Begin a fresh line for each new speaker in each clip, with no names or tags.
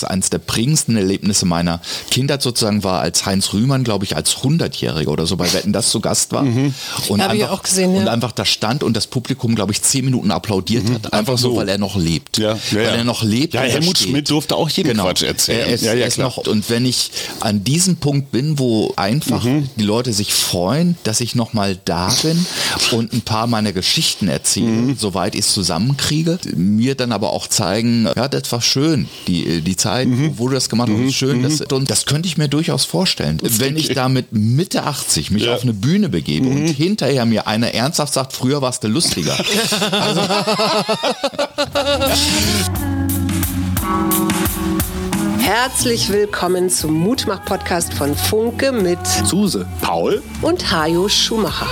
das eines der prägendsten Erlebnisse meiner Kindheit sozusagen war, als Heinz Rühmann, glaube ich, als 100-Jähriger oder so bei Wetten das zu Gast war.
Mhm.
Und,
Hab ich
einfach,
auch gesehen, ja.
und einfach da stand und das Publikum, glaube ich, zehn Minuten applaudiert hat. Einfach so,
so.
weil er noch lebt.
Ja, ja,
weil
ja.
er noch lebt.
Ja, Helmut
steht.
Schmidt durfte auch jeden Quatsch erzählen.
Er ist,
Ja, ja,
er noch, und wenn ich an diesem Punkt bin, wo einfach
Mhm.
die Leute sich freuen, dass ich noch mal da bin und ein paar meiner Geschichten erzähle,
Mhm.
soweit ich es zusammenkriege, mir dann aber auch zeigen, ja, das war schön, die, die Zeit,
Mhm.
wo, wo du das gemacht hast, schön, das, und das könnte ich mir durchaus vorstellen. Wenn ich damit Mitte 80 mich
Ja. Mhm.
auf eine Bühne begebe und hinterher mir einer ernsthaft sagt, früher warst du lustiger.
Herzlich willkommen zum Mutmach-Podcast von Funke mit
Suse.
Paul?
und Hajo Schumacher.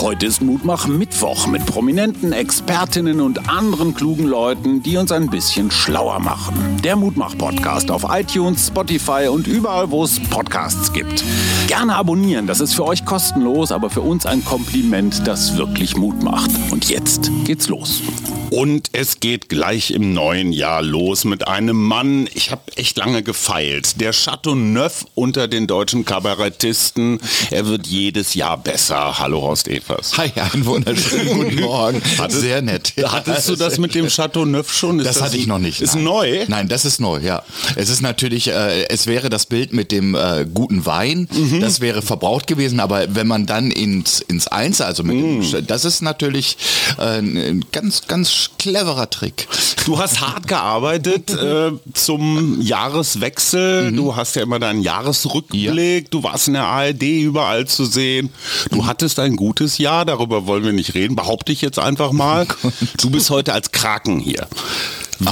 Heute ist Mutmach Mittwoch mit prominenten Expertinnen und anderen klugen Leuten, die uns ein bisschen schlauer machen. Der Mutmach Podcast auf iTunes, Spotify und überall, wo es Podcasts gibt. Gerne abonnieren, das ist für euch kostenlos, aber für uns ein Kompliment, das wirklich Mut macht. Und jetzt geht's los.
Und es geht gleich im neuen Jahr los mit einem Mann, ich habe echt lange gefeilt. Der Chateau Neuf unter den deutschen Kabarettisten. Er wird jedes Jahr besser. Hallo Horst Evers.
Hi, einen wunderschönen guten Morgen. Sehr nett.
Hattest du das mit dem Chateau Neuf schon? Ist
Das, hatte ich noch nicht.
Ist
nein.
neu?
Nein, das ist neu, ja. Es ist natürlich, äh, es wäre das Bild mit dem äh, guten Wein,
Mhm.
das wäre verbraucht gewesen, aber wenn man dann ins, ins Einzel, also mit
Mhm.
dem, das ist natürlich äh, ein ganz, ganz cleverer Trick.
Du hast hart gearbeitet äh, zum Jahreswechsel.
Mhm.
Du hast ja immer deinen Jahresrückblick. Du warst in der ARD überall zu sehen. Du hattest ein gutes Jahr. Darüber wollen wir nicht reden. Behaupte ich jetzt einfach mal. Du bist heute als Kraken hier.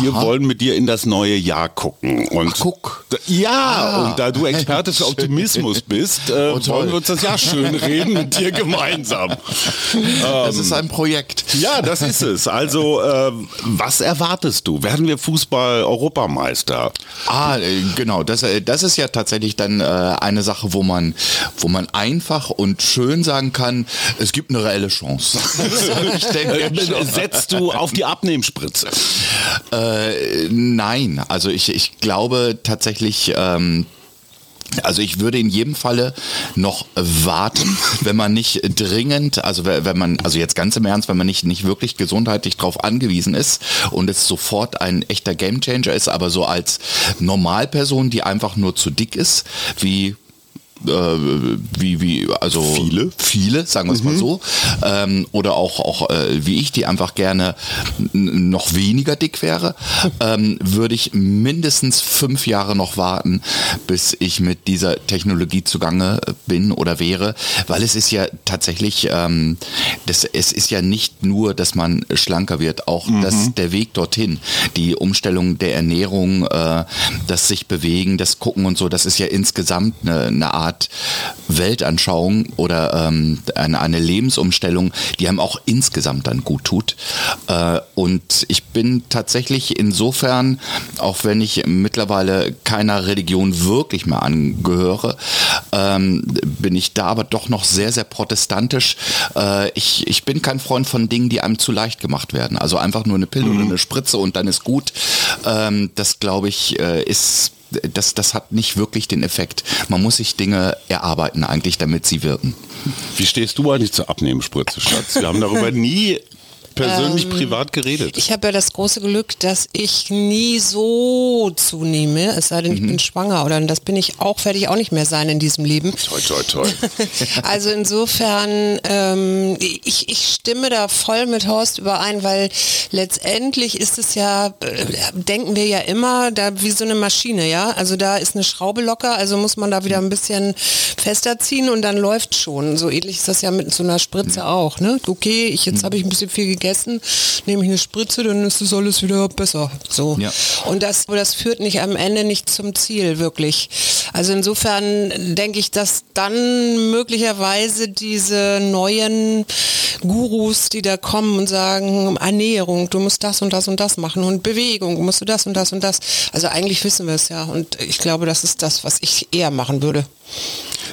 Wir
Aha.
wollen mit dir in das neue Jahr gucken. Und
Ach, guck.
Ja,
Ah.
und da du Experte für Optimismus bist, äh,
Oh,
wollen wir uns das Jahr schön reden mit dir gemeinsam.
Das ist ein Projekt.
Ja, das ist es. Also, ähm, was erwartest du? Werden wir Fußball-Europameister?
Ah, äh, genau. Das, äh, das ist ja tatsächlich dann äh, eine Sache, wo man, wo man einfach und schön sagen kann, es gibt eine reelle Chance. ich denke schon.
Setzt du auf die Abnehmspritze?
Äh, nein, also ich, ich glaube tatsächlich, ähm, also ich würde in jedem Falle noch warten, wenn man nicht dringend, also we- wenn man, also jetzt ganz im Ernst, wenn man nicht, nicht wirklich gesundheitlich darauf angewiesen ist und es sofort ein echter Gamechanger ist, aber so als Normalperson, die einfach nur zu dick ist, wie äh, wie, wie, also
Viele?
viele, sagen wir es mal so, ähm, oder auch, auch äh, wie ich, die einfach gerne noch weniger dick wäre, ähm, würde ich mindestens fünf Jahre noch warten, bis ich mit dieser Technologie zugange bin oder wäre, weil es ist ja tatsächlich, ähm, das, es ist ja nicht nur, dass man schlanker wird, auch das, der Weg dorthin, die Umstellung der Ernährung, äh, das sich bewegen, das Gucken und so, das ist ja insgesamt eine, eine Art Weltanschauung oder ähm, eine, eine Lebensumstellung, die einem auch insgesamt dann gut tut. Äh, und ich bin tatsächlich insofern, auch wenn ich mittlerweile keiner Religion wirklich mehr angehöre, ähm, bin ich da aber doch noch sehr, sehr protestantisch. Äh, ich, ich bin kein Freund von Dingen, die einem zu leicht gemacht werden. Also einfach nur eine Pille oder eine Spritze und dann ist gut. Ähm, das glaube ich äh, ist das, das hat nicht wirklich den Effekt. Man muss sich Dinge erarbeiten eigentlich, damit sie wirken.
Wie stehst du eigentlich zur Abnehmspritze, Schatz? Wir haben darüber nie persönlich privat geredet.
Ich habe ja das große Glück, dass ich nie so zunehme, es sei denn, ich bin schwanger oder das bin ich auch, werde ich auch nicht mehr sein in diesem Leben.
Toi, toi, toi.
Also insofern, ähm, ich, ich stimme da voll mit Horst überein, weil letztendlich ist es ja, äh, denken wir ja immer, da wie so eine Maschine, ja. Also da ist eine Schraube locker, also muss man da wieder ein bisschen fester ziehen und dann läuft schon. So ähnlich ist das ja mit so einer Spritze auch, ne? Okay, ich, jetzt habe ich ein bisschen viel gegessen, nehme ich eine Spritze, dann ist das alles wieder besser. So.
Ja.
Und das, das führt nicht am Ende nicht zum Ziel, wirklich. Also insofern denke ich, dass dann möglicherweise diese neuen Gurus, die da kommen und sagen, Ernährung, du musst das und das und das machen und Bewegung, musst du das und das und das. Also eigentlich wissen wir es ja und ich glaube, das ist das, was ich eher machen würde.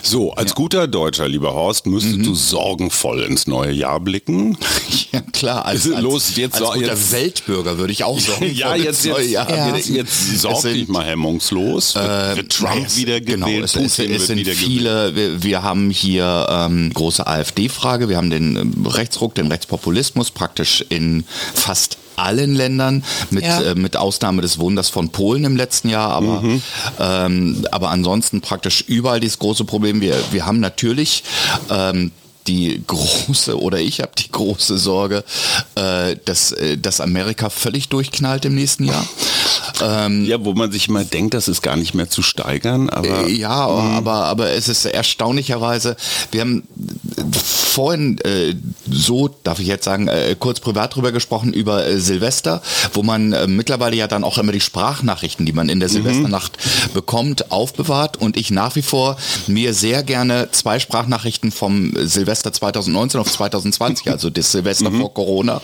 So, als guter Deutscher, lieber Horst, müsstest
Mhm.
du sorgenvoll ins neue Jahr blicken.
Ja klar, als, als,
los, jetzt
als guter
jetzt-
Weltbürger würde ich auch sagen.
Ja, jetzt, jetzt,
Ja.
jetzt, jetzt sorg
Es sind-
dich mal hemmungslos. Wird, wird Trump
es-
wieder
genau,
gewählt,
es, es, es
wird
sind viele, wir, wir haben hier ähm, große AfD-Frage, wir haben den ähm, Rechtsruck, den Rechtspopulismus praktisch in fast allen Ländern, mit,
Ja.
äh, mit Ausnahme des Wunders von Polen im letzten Jahr, aber,
Mhm.
ähm, aber ansonsten praktisch überall dieses große Problem. Wir, wir haben natürlich ähm, die große oder ich habe die große Sorge, äh, dass, äh, dass Amerika völlig durchknallt im nächsten Jahr. Ähm,
Ja, wo man sich immer denkt, das ist gar nicht mehr zu steigern, aber
Äh, Ja, aber, aber es ist erstaunlicherweise, wir haben vorhin äh, so, darf ich jetzt sagen, äh, kurz privat drüber gesprochen, über äh, Silvester, wo man äh, mittlerweile ja dann auch immer die Sprachnachrichten, die man in der Silvesternacht bekommt, aufbewahrt und ich nach wie vor mir sehr gerne zwei Sprachnachrichten vom Silvester 2019 auf 2020, also das Silvester vor Corona,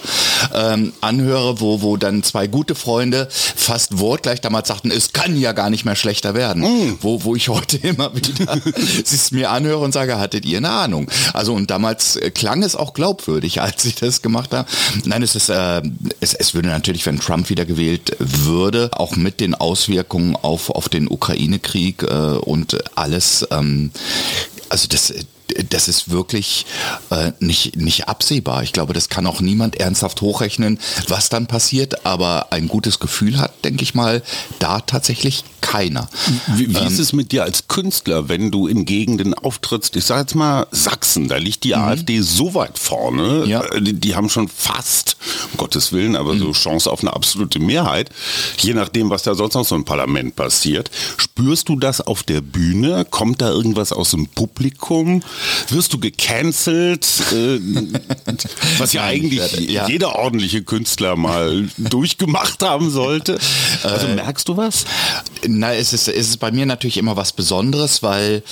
ähm, anhöre, wo, wo dann zwei gute Freunde fast wortgleich damals sagten, es kann ja gar nicht mehr schlechter werden. Wo, wo ich heute immer wieder es mir anhöre und sage, hattet ihr eine Ahnung? Also und damals äh, klang es auch glaubwürdig, als ich das gemacht habe. Nein, es ist, äh, es, es würde natürlich, wenn Trump wieder gewählt würde, auch mit den Auswirkungen auf, auf den Ukraine-Krieg äh, und alles, ähm, also das, das ist wirklich äh, nicht, nicht absehbar. Ich glaube, das kann auch niemand ernsthaft hochrechnen, was dann passiert, aber ein gutes Gefühl hat, denke ich mal, da tatsächlich keiner.
Wie, wie ist es mit dir als Künstler, wenn du in Gegenden auftrittst? Ich sage jetzt mal Sachsen, da liegt die AfD so weit vorne,
Ja.
äh, die, die haben schon fast, um Gottes Willen, aber so Chance auf eine absolute Mehrheit, je nachdem, was da sonst noch so im Parlament passiert. Spürst du das auf der Bühne? Kommt da irgendwas aus dem Publikum? Wirst du gecancelt? Äh, was ja eigentlich
ja.
jeder ordentliche Künstler mal durchgemacht haben sollte. Also
Äh,
merkst du was?
Na, es ist, es ist bei mir natürlich immer was Besonderes, weil,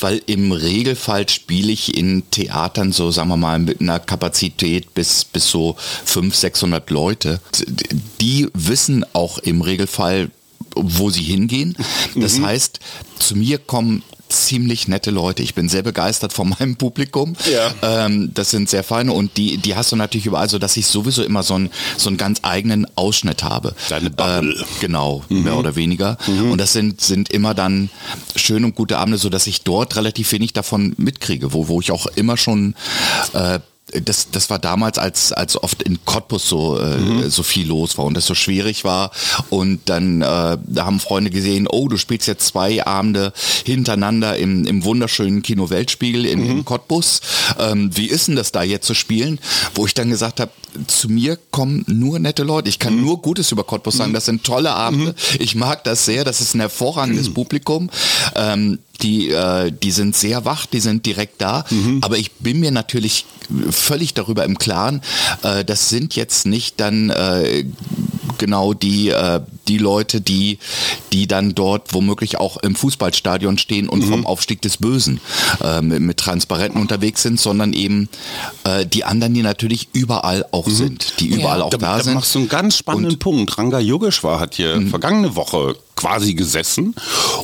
weil im Regelfall spiele ich in Theatern so, sagen wir mal, mit einer Kapazität bis, bis so 500, 600 Leute. Die wissen auch im Regelfall, wo sie hingehen. Das heißt, zu mir kommen ziemlich nette Leute. Ich bin sehr begeistert von meinem Publikum.
Ja.
Ähm, das sind sehr feine und die, die hast du natürlich überall, so dass ich sowieso immer so einen, so einen ganz eigenen Ausschnitt habe.
Deine Bubble.
Ähm, genau, mehr oder weniger. Und das sind, sind immer dann schön und gute Abende, so dass ich dort relativ wenig davon mitkriege, wo, wo ich auch immer schon äh, das, das war damals, als, als oft in Cottbus so, äh, so viel los war und das so schwierig war. Und dann äh, da haben Freunde gesehen, oh, du spielst jetzt zwei Abende hintereinander im, im wunderschönen Kino Weltspiegel in, in Cottbus. Ähm, wie ist denn das da jetzt zu spielen? Wo ich dann gesagt habe, zu mir kommen nur nette Leute. Ich kann nur Gutes über Cottbus sagen. Das sind tolle Abende. Ich mag das sehr. Das ist ein hervorragendes Publikum. Ähm, die, äh, die sind sehr wach, die sind direkt da. Aber ich bin mir natürlich völlig darüber im Klaren, äh, das sind jetzt nicht dann äh, genau die, äh, die Leute, die, die dann dort womöglich auch im Fußballstadion stehen und vom Aufstieg des Bösen äh, mit, mit Transparenten unterwegs sind, sondern eben äh, die anderen, die natürlich überall auch sind, die überall auch
Da,
da,
da
sind.
machst du einen ganz spannenden Punkt. Ranga Yogeshwar hat hier
Mhm.
vergangene Woche quasi gesessen.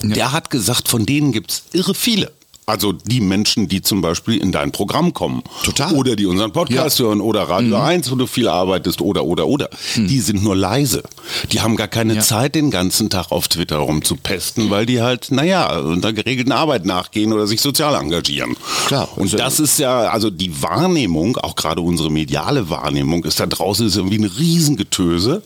Und der hat gesagt, von denen gibt's irre viele. Also die Menschen, die zum Beispiel in dein Programm kommen.
Total. Mhm.
Oder die unseren Podcast hören oder Radio 1, wo du viel arbeitest oder, oder, oder. Die sind nur leise. Die haben gar keine
Ja.
Zeit, den ganzen Tag auf Twitter rumzupesten, weil die halt, naja, unter geregelten Arbeit nachgehen oder sich sozial engagieren.
Klar.
Und das ist ja, also die Wahrnehmung, auch gerade unsere mediale Wahrnehmung, ist da draußen ist irgendwie ein Riesengetöse.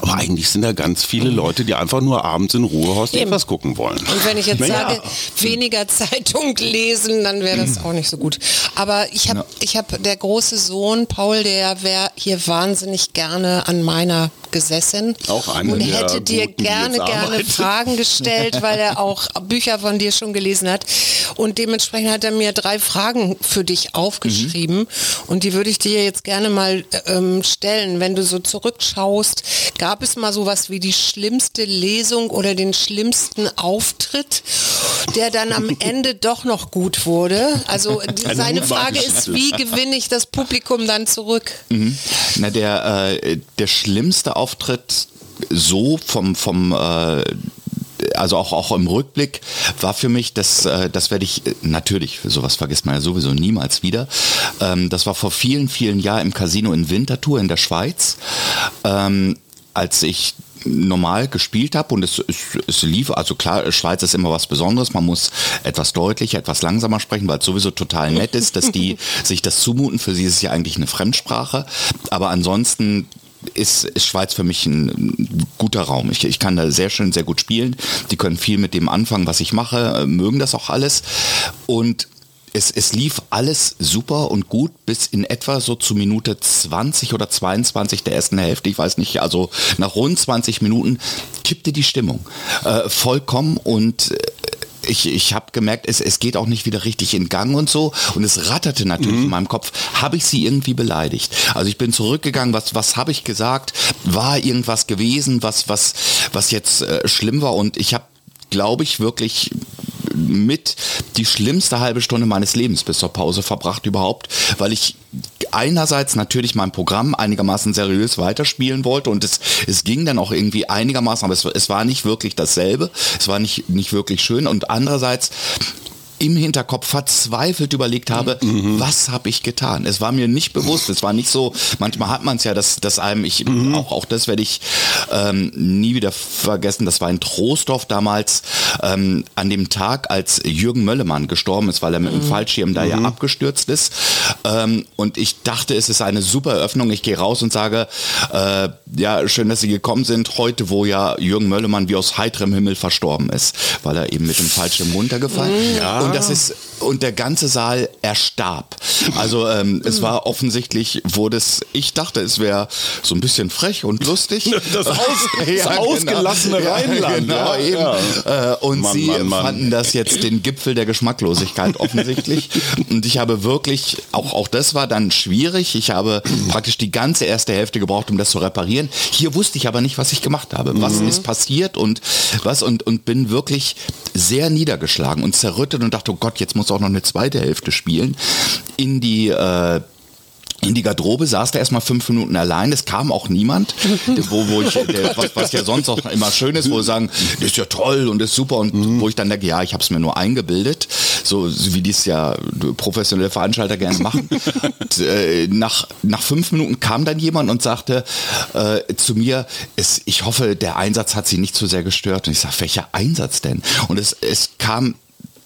Aber eigentlich sind da ganz viele Leute, die einfach nur abends in Ruhe Horst
Eben.
etwas gucken wollen.
Und wenn ich jetzt
Naja.
sage, weniger Zeitung lesen, dann wäre das auch nicht so gut. Aber ich habe ich hab der große Sohn Paul, der wäre hier wahnsinnig gerne an meiner gesessen
Auch einer
und hätte dir gerne, gerne. Fragen gestellt, weil er auch Bücher von dir schon gelesen hat. Und dementsprechend hat er mir drei Fragen für dich aufgeschrieben. Und die würde ich dir jetzt gerne mal ähm, stellen. Wenn du so zurückschaust, gab es mal sowas wie die schlimmste Lesung oder den schlimmsten Auftritt, der dann am Ende doch noch gut wurde? Also die,
Eine
seine Frage ist, wie gewinne ich das Publikum dann zurück?
Na, der, äh, der schlimmste Auftritt so vom, vom äh, also auch, auch im Rückblick war für mich, das, äh, das werde ich, äh, natürlich, sowas vergisst man ja sowieso niemals wieder. Ähm, das war vor vielen, vielen Jahren im Casino in Winterthur in der Schweiz, ähm, als ich normal gespielt habe und es, es, es lief, also klar, Schweiz ist immer was Besonderes, man muss etwas deutlicher, etwas langsamer sprechen, weil es sowieso total nett ist, dass die sich das zumuten, für sie ist es ja eigentlich eine Fremdsprache, aber ansonsten ist, ist Schweiz für mich ein guter Raum. Ich, ich kann da sehr schön, sehr gut spielen. Die können viel mit dem anfangen, was ich mache, mögen das auch alles. Und es, es lief alles super und gut bis in etwa so zu Minute 20 oder 22 der ersten Hälfte. Ich weiß nicht, also nach rund 20 Minuten kippte die Stimmung äh, vollkommen und äh, ich, ich habe gemerkt, es, es geht auch nicht wieder richtig in Gang und so. Und es ratterte natürlich mhm. in meinem Kopf, habe ich sie irgendwie beleidigt? Also ich bin zurückgegangen, was, was habe ich gesagt? War irgendwas gewesen, was, was, was jetzt äh, schlimm war? Und ich habe, glaube ich, wirklich mit die schlimmste halbe Stunde meines Lebens bis zur Pause verbracht überhaupt, weil ich einerseits natürlich mein Programm einigermaßen seriös weiterspielen wollte und es, es ging dann auch irgendwie einigermaßen, aber es, es war nicht wirklich dasselbe, es war nicht, nicht wirklich schön. Und andererseits im Hinterkopf verzweifelt überlegt habe, mhm. was habe ich getan? Es war mir nicht bewusst, es war nicht so, manchmal hat man es ja, dass, dass einem, ich, mhm. auch, auch das werde ich ähm, nie wieder vergessen, das war in Trostorf damals ähm, an dem Tag, als Jürgen Möllemann gestorben ist, weil er mit dem mhm. Fallschirm da ja mhm. abgestürzt ist. Ähm, und ich dachte, es ist eine super Eröffnung. Ich gehe raus und sage, äh, ja, schön, dass Sie gekommen sind, heute, wo ja Jürgen Möllemann wie aus heiterem Himmel verstorben ist, weil er eben mit dem Fallschirm runtergefallen ist. Mhm. Ja. Und das ist, und der ganze Saal erstarb. Also ähm, es war offensichtlich, wurde es, ich dachte, es wäre so ein bisschen frech und lustig.
Das, aus, das ja, genau. ausgelassene genau. Rheinland.
Ja, genau, ja. Äh, und Mann, sie Mann, Mann. fanden das jetzt den Gipfel der Geschmacklosigkeit offensichtlich. und ich habe wirklich, auch, auch das war dann schwierig. Ich habe praktisch die ganze erste Hälfte gebraucht, um das zu reparieren. Hier wusste ich aber nicht, was ich gemacht habe. Was mhm. ist passiert und was und, und bin wirklich sehr niedergeschlagen und zerrüttet und dachte, oh Gott, jetzt muss auch noch eine zweite Hälfte spielen, in die äh, in die Garderobe, saß da erstmal fünf Minuten allein, es kam auch niemand, wo, wo ich, der, was, was ja sonst auch immer schön ist, wo wir sagen, das ist ja toll und ist super und mhm. wo ich dann denke, ja, ich habe es mir nur eingebildet, so wie dies ja professionelle Veranstalter gerne machen. und, äh, nach, nach fünf Minuten kam dann jemand und sagte äh, zu mir, es, ich hoffe, der Einsatz hat Sie nicht zu sehr gestört. Und ich sage, welcher Einsatz denn? Und es, es kam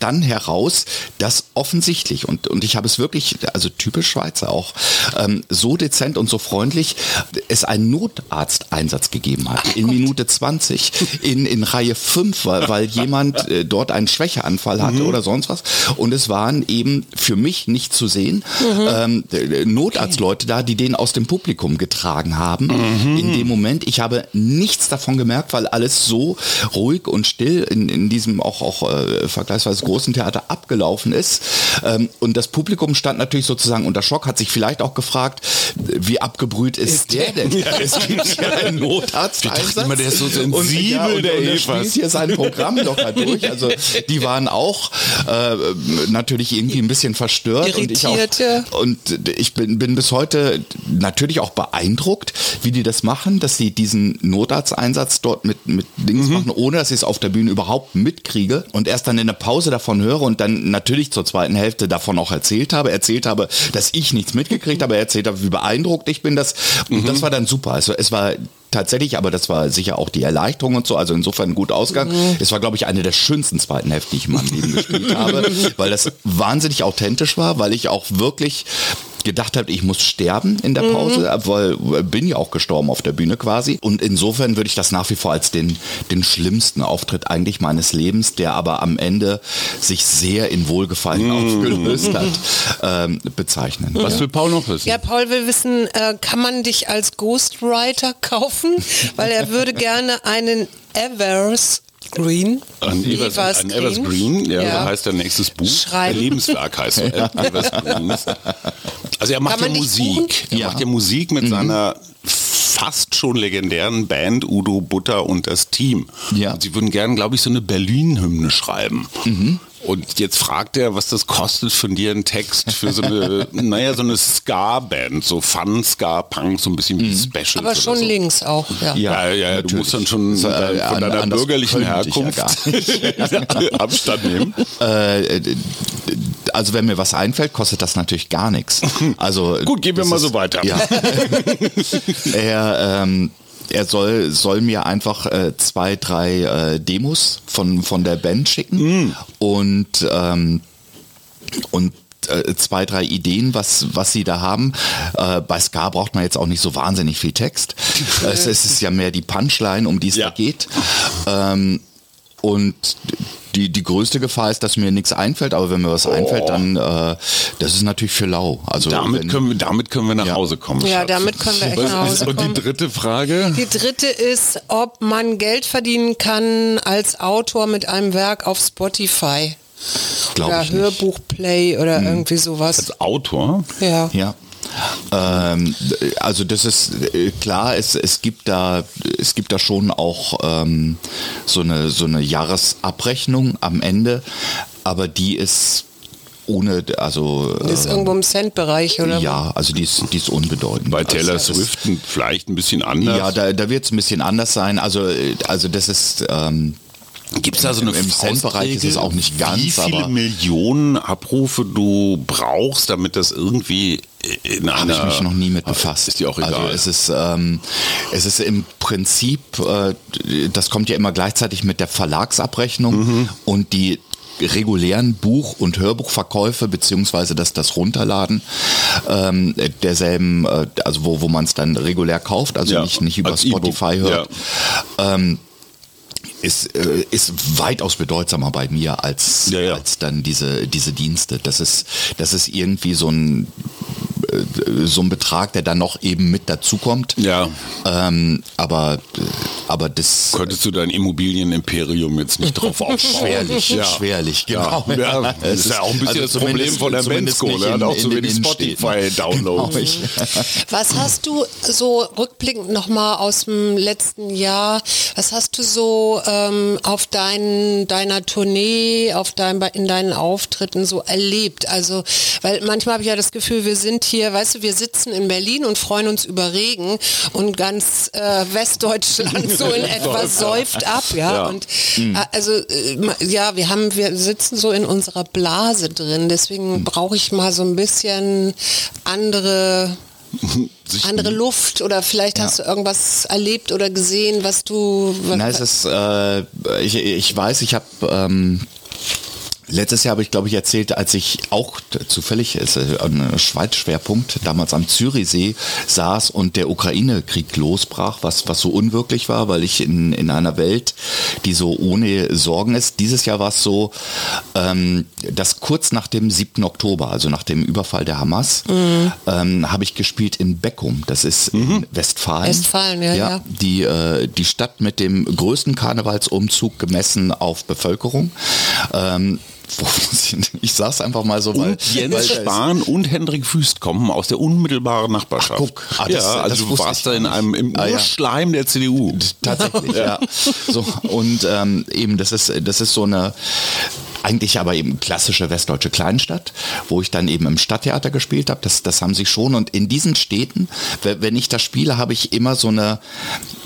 dann heraus, dass offensichtlich, und, und ich habe es wirklich, also typisch Schweizer auch, ähm, so dezent und so freundlich, es einen Notarzteinsatz gegeben hat. Ach in Gott. Minute 20, in, in Reihe 5, weil, weil jemand äh, dort einen Schwächeanfall hatte mhm. oder sonst was. Und es waren eben für mich nicht zu sehen mhm. ähm, Notarztleute da, die den aus dem Publikum getragen haben. Mhm. In dem Moment, ich habe nichts davon gemerkt, weil alles so ruhig und still in, in diesem auch, auch äh, vergleichsweise großen Theater abgelaufen ist. Ähm, und das Publikum stand natürlich sozusagen unter Schock, hat sich vielleicht auch gefragt, wie abgebrüht ist, ist der denn? Ja. Es gibt ja einen Notarzt.
Immer, der ist so sensibel, und, ja, und, der
und er hier sein Programm locker durch. Also die waren auch äh, natürlich irgendwie ein bisschen verstört.
Irritiert,
und ich, auch, und ich bin, bin bis heute natürlich auch beeindruckt, wie die das machen, dass sie diesen Notarzteinsatz dort mit, mit Dings mhm. machen, ohne dass ich es auf der Bühne überhaupt mitkriege. Und erst dann in der Pause davon höre und dann natürlich zur zweiten Hälfte davon auch erzählt habe, erzählt habe, dass ich nichts mitgekriegt habe, erzählt habe, wie beeindruckt ich bin. Das, mhm. das war dann super. Also es war tatsächlich, aber das war sicher auch die Erleichterung und so, also insofern ein guter Ausgang. Mhm. Es war, glaube ich, eine der schönsten zweiten Hälfte, die ich in meinem Leben gespielt habe, weil das wahnsinnig authentisch war, weil ich auch wirklich gedacht habe, ich muss sterben in der Pause, mhm. weil bin ja auch gestorben auf der Bühne quasi. Und insofern würde ich das nach wie vor als den, den schlimmsten Auftritt eigentlich meines Lebens, der aber am Ende sich sehr in Wohlgefallen mhm. aufgelöst hat, ähm, bezeichnen.
Was will Paul noch wissen?
Ja, Paul will wissen, äh, kann man dich als Ghostwriter kaufen? Weil er würde gerne einen Evers Green.
Ein, Evers, Evers ein Eversgreen, ja, ja. so heißt der nächstes Buch.
Schreiben.
Lebenswerk heißt ja. Eversgreen. Also er macht ja Musik. Er ja. macht ja Musik mit mhm. seiner fast schon legendären Band Udo Butter und das Team. Ja. Und sie würden gerne, glaube ich, so eine Berlin-Hymne schreiben. Mhm. Und jetzt fragt er, was das kostet von dir ein Text für so eine, naja, so eine Ska-Band, so Fun-Ska-Punk, so ein bisschen wie Special.
Aber schon
so.
links auch, ja.
Ja, ja, ja du musst dann schon
So,
äh,
äh,
von
an-
deiner bürgerlichen
ich ja
Herkunft Abstand nehmen.
Äh, also wenn mir was einfällt, kostet das natürlich gar nichts. Also
Gut, gehen wir mal so weiter.
Ja. er, ähm, er soll, soll mir einfach äh, zwei, drei äh, Demos von, von der Band schicken und, ähm, und äh, zwei, drei Ideen, was, was sie da haben. Äh, bei Ska braucht man jetzt auch nicht so wahnsinnig viel Text. es, es ist ja mehr die Punchline, um die es
Ja.
da geht. Ähm, und die, die größte Gefahr ist, dass mir nichts einfällt, aber wenn mir was einfällt, dann äh, das ist natürlich für lau. Also
Damit
wenn,
können wir, damit können wir nach
Ja.
Hause kommen.
Ja,
Schatz.
damit können wir echt
Was
nach Hause
Und die
kommen.
dritte Frage?
Die dritte ist, ob man Geld verdienen kann als Autor mit einem Werk auf Spotify.
Glaub
oder. Hörbuchplay oder irgendwie sowas.
Als Autor?
Ja.
Ja. Ähm, also das ist äh, klar, es, es gibt da es gibt da schon auch ähm, so eine so eine Jahresabrechnung am Ende, aber die ist ohne also
Das ist
äh,
irgendwo im Cent-Bereich, oder?
ja, also die ist, die ist unbedeutend.
Bei Taylor
also,
Swift vielleicht ein bisschen anders.
Ja, da, da wird es ein bisschen anders sein. Also, äh, also das ist ähm,
Gibt es da so eine
Im- Cent-Bereich ist es auch nicht ganz,
wie viele
aber-
Millionen Abrufe du brauchst, damit das irgendwie in
Habe ich mich noch nie mit befasst.
Ist dir auch egal.
Also es ist, ähm, es ist im Prinzip, äh, das kommt ja immer gleichzeitig mit der Verlagsabrechnung
Mhm.
und die regulären Buch- und Hörbuchverkäufe beziehungsweise das, das Runterladen ähm, derselben, äh, also wo, wo man es dann regulär kauft, also
Ja,
nicht, nicht über Spotify hört. Ähm, ist, äh, ist weitaus bedeutsamer bei mir als,
Ja, ja.
als dann diese, diese Dienste. Das ist, das ist irgendwie so ein, so ein Betrag, der dann noch eben mit dazukommt.
Ja.
Ähm, aber, äh, aber das
Könntest du dein Immobilienimperium jetzt nicht drauf aufbauen?
schwerlich,
Ja.
schwerlich, genau.
Ja, das
Es
ist ja auch ein bisschen
also
das Problem von der hat
in-
auch
den
wenig. Spotify-Downloads.
Genau,
Was hast du so rückblickend nochmal aus dem letzten Jahr, was hast du so ähm, auf dein, deiner Tournee, auf dein, in deinen Auftritten so erlebt? Also, weil manchmal habe ich ja das Gefühl, wir sind hier, weißt du, wir sitzen in Berlin und freuen uns über Regen und ganz äh, Westdeutschland so in etwa säuft ab, ja.
Ja.
Und äh, also äh, ja, wir haben, wir sitzen so in unserer Blase drin, deswegen brauche ich mal so ein bisschen andere andere Luft oder vielleicht hast du irgendwas erlebt oder gesehen, was du
Na, es ist, äh, ich, ich weiß, ich habe ähm, letztes Jahr habe ich glaube ich erzählt, als ich auch zufällig ist ein Schweiz-Schwerpunkt damals am Zürichsee saß und der Ukraine-Krieg losbrach, was was so unwirklich war, weil ich in in einer Welt, die so ohne Sorgen ist. Dieses Jahr war es so, ähm, dass kurz nach dem 7. Oktober, also nach dem Überfall der Hamas, ähm, habe ich gespielt in Beckum. Das ist in Westfalen.
Westfalen, ja, ja.
Die, äh, die Stadt mit dem größten Karnevalsumzug gemessen auf Bevölkerung. Ähm, ich, sag's einfach mal so, weil,
Und Jens
weil
Spahn und Hendrik Wüst kommen aus der unmittelbaren Nachbarschaft.
Ach, guck. Ah, das-
ja, also
das
du warst da in einem im
Ah, ja.
Der CDU.
Tatsächlich, ja. So, und ähm, eben, das ist, das ist so eine eigentlich aber eben klassische westdeutsche Kleinstadt, wo ich dann eben im Stadttheater gespielt habe. Das, das haben sie schon. Und in diesen Städten, we- wenn ich da spiele, habe ich immer so eine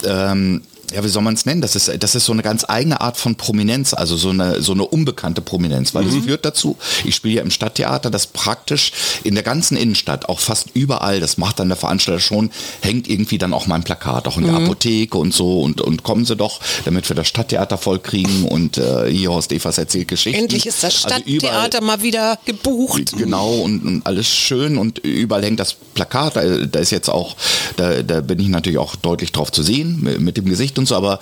ähm, ja, wie soll man es nennen? Das ist, das ist so eine ganz eigene Art von Prominenz, also so eine, so eine unbekannte Prominenz, weil es führt dazu, ich spiele ja im Stadttheater, das praktisch in der ganzen Innenstadt, auch fast überall, das macht dann der Veranstalter schon, hängt irgendwie dann auch mein Plakat, auch in der Apotheke und so und, und kommen sie doch, damit wir das Stadttheater voll kriegen und äh, hier Horst Evers erzählt Geschichten.
endlich ist das
Also
Stadttheater mal wieder gebucht.
Genau, und, und alles schön und überall hängt das Plakat. Da, da ist jetzt auch, da, da bin ich natürlich auch deutlich drauf zu sehen mit, mit dem Gesicht und so, aber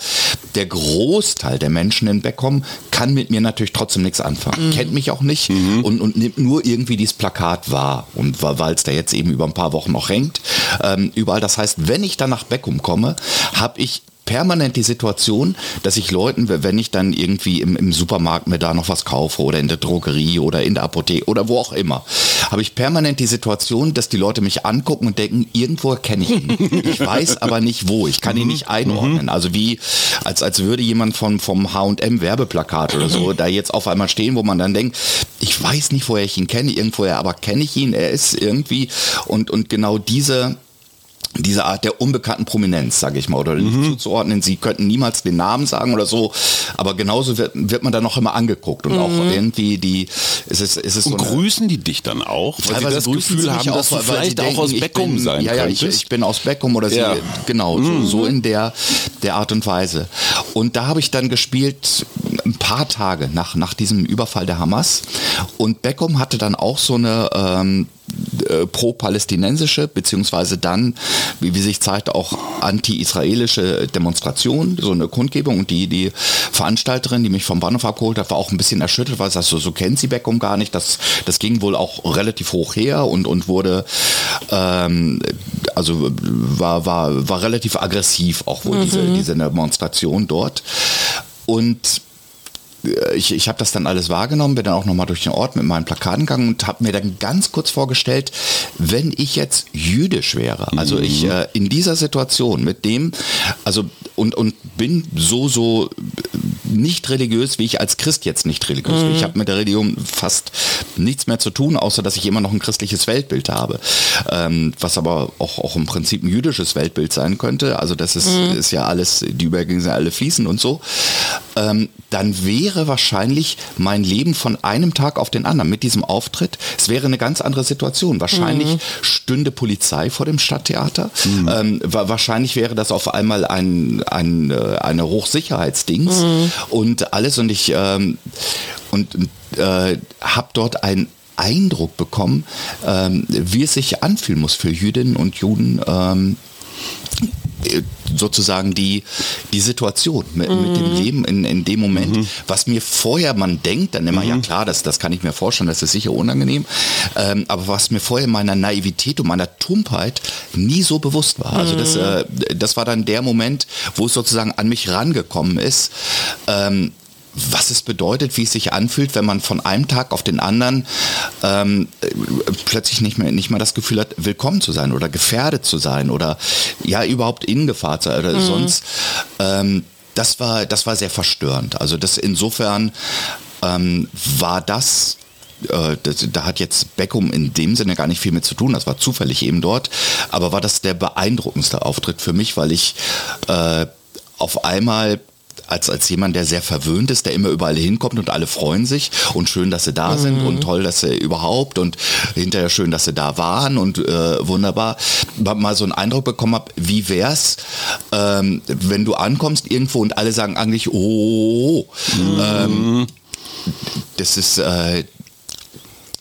der Großteil der Menschen in Beckom kann mit mir natürlich trotzdem nichts anfangen. Kennt mich auch nicht und, und nimmt nur irgendwie dieses Plakat wahr. Und weil es da jetzt eben über ein paar Wochen noch hängt, ähm, überall. Das heißt, wenn ich dann nach Beckum komme, habe ich permanent die Situation, dass ich Leuten, wenn ich dann irgendwie im, im Supermarkt mir da noch was kaufe oder in der Drogerie oder in der Apotheke oder wo auch immer, habe ich permanent die Situation, dass die Leute mich angucken und denken, irgendwo kenne ich ihn. Ich weiß aber nicht wo. Ich kann ihn nicht einordnen. Also wie, als, als würde jemand von, vom H&M Werbeplakat oder so da jetzt auf einmal stehen, wo man dann denkt, ich weiß nicht, woher ich ihn kenne, irgendwoher, aber kenne ich ihn, er ist irgendwie und, und genau diese, diese Art der unbekannten Prominenz, sage ich mal, oder nicht zuzuordnen. Sie könnten niemals den Namen sagen oder so, aber genauso wird, wird man dann noch immer angeguckt und auch irgendwie die, es ist, es ist
Und
so eine,
grüßen die dich dann auch? Weil sie das Gefühl haben, dass du vielleicht auch
denken,
aus
ich
Beckum
bin,
sein
ja, ja, ich, ich bin aus Beckum oder
Ja.
sie, genau, so, so in der, der Art und Weise. Und da habe ich dann gespielt ein paar Tage nach, nach diesem Überfall der Hamas und Beckum hatte dann auch so eine ähm, äh, pro-palästinensische, beziehungsweise dann, wie, wie sich zeigt, auch anti-israelische Demonstration, so eine Kundgebung. Und die, die Veranstalterin, die mich vom Bahnhof abgeholt hat, war auch ein bisschen erschüttert, weil sie sagt, so, so kennt sie Beckum gar nicht. Das, das ging wohl auch relativ hoch her und, und wurde, ähm, also war, war, war relativ aggressiv auch wohl diese, diese Demonstration dort. Und ich, ich habe das dann alles wahrgenommen, bin dann auch nochmal durch den Ort mit meinen Plakaten gegangen und habe mir dann ganz kurz vorgestellt, wenn ich jetzt jüdisch wäre, also ich äh, in dieser Situation mit dem, also und, und bin so, so nicht religiös, wie ich als Christ jetzt nicht religiös bin. Ich habe mit der Religion fast nichts mehr zu tun, außer dass ich immer noch ein christliches Weltbild habe, ähm, was aber auch, auch im Prinzip ein jüdisches Weltbild sein könnte. Also das ist, ist ja alles, die Übergänge sind alle fließend und so. Ähm, dann wäre wahrscheinlich mein Leben von einem Tag auf den anderen mit diesem Auftritt, es wäre eine ganz andere Situation. Wahrscheinlich stünde Polizei vor dem Stadttheater. Ähm, wa wahrscheinlich wäre das auf einmal ein, ein, äh, eine Hochsicherheitsdings und alles und ich ähm, und äh, habe dort einen Eindruck bekommen, ähm, wie es sich anfühlen muss für Jüdinnen und Juden. Ähm, äh, sozusagen die, die Situation mit, mit dem Leben in, in dem Moment, was mir vorher man denkt, dann immer, ja klar, das, das kann ich mir vorstellen, das ist sicher unangenehm, ähm, aber was mir vorher meiner Naivität und meiner Tumpheit nie so bewusst war. Also das, äh, das war dann der Moment, wo es sozusagen an mich rangekommen ist, ähm, was es bedeutet, wie es sich anfühlt, wenn man von einem Tag auf den anderen ähm, äh, plötzlich nicht mehr, nicht mehr das Gefühl hat, willkommen zu sein oder gefährdet zu sein oder ja überhaupt in Gefahr zu sein oder sonst. Ähm, das war, das war sehr verstörend. Also das insofern ähm, war das äh, das, da hat jetzt Beckum in dem Sinne gar nicht viel mit zu tun, das war zufällig eben dort, aber war das der beeindruckendste Auftritt für mich, weil ich äh, auf einmal als, als jemand, der sehr verwöhnt ist, der immer überall hinkommt und alle freuen sich und schön, dass sie da sind und toll, dass sie überhaupt und hinterher schön, dass sie da waren und äh, wunderbar, mal- so einen Eindruck bekommen habe, wie wär's, ähm, wenn du ankommst irgendwo und alle sagen eigentlich, oh, ähm, das ist, äh,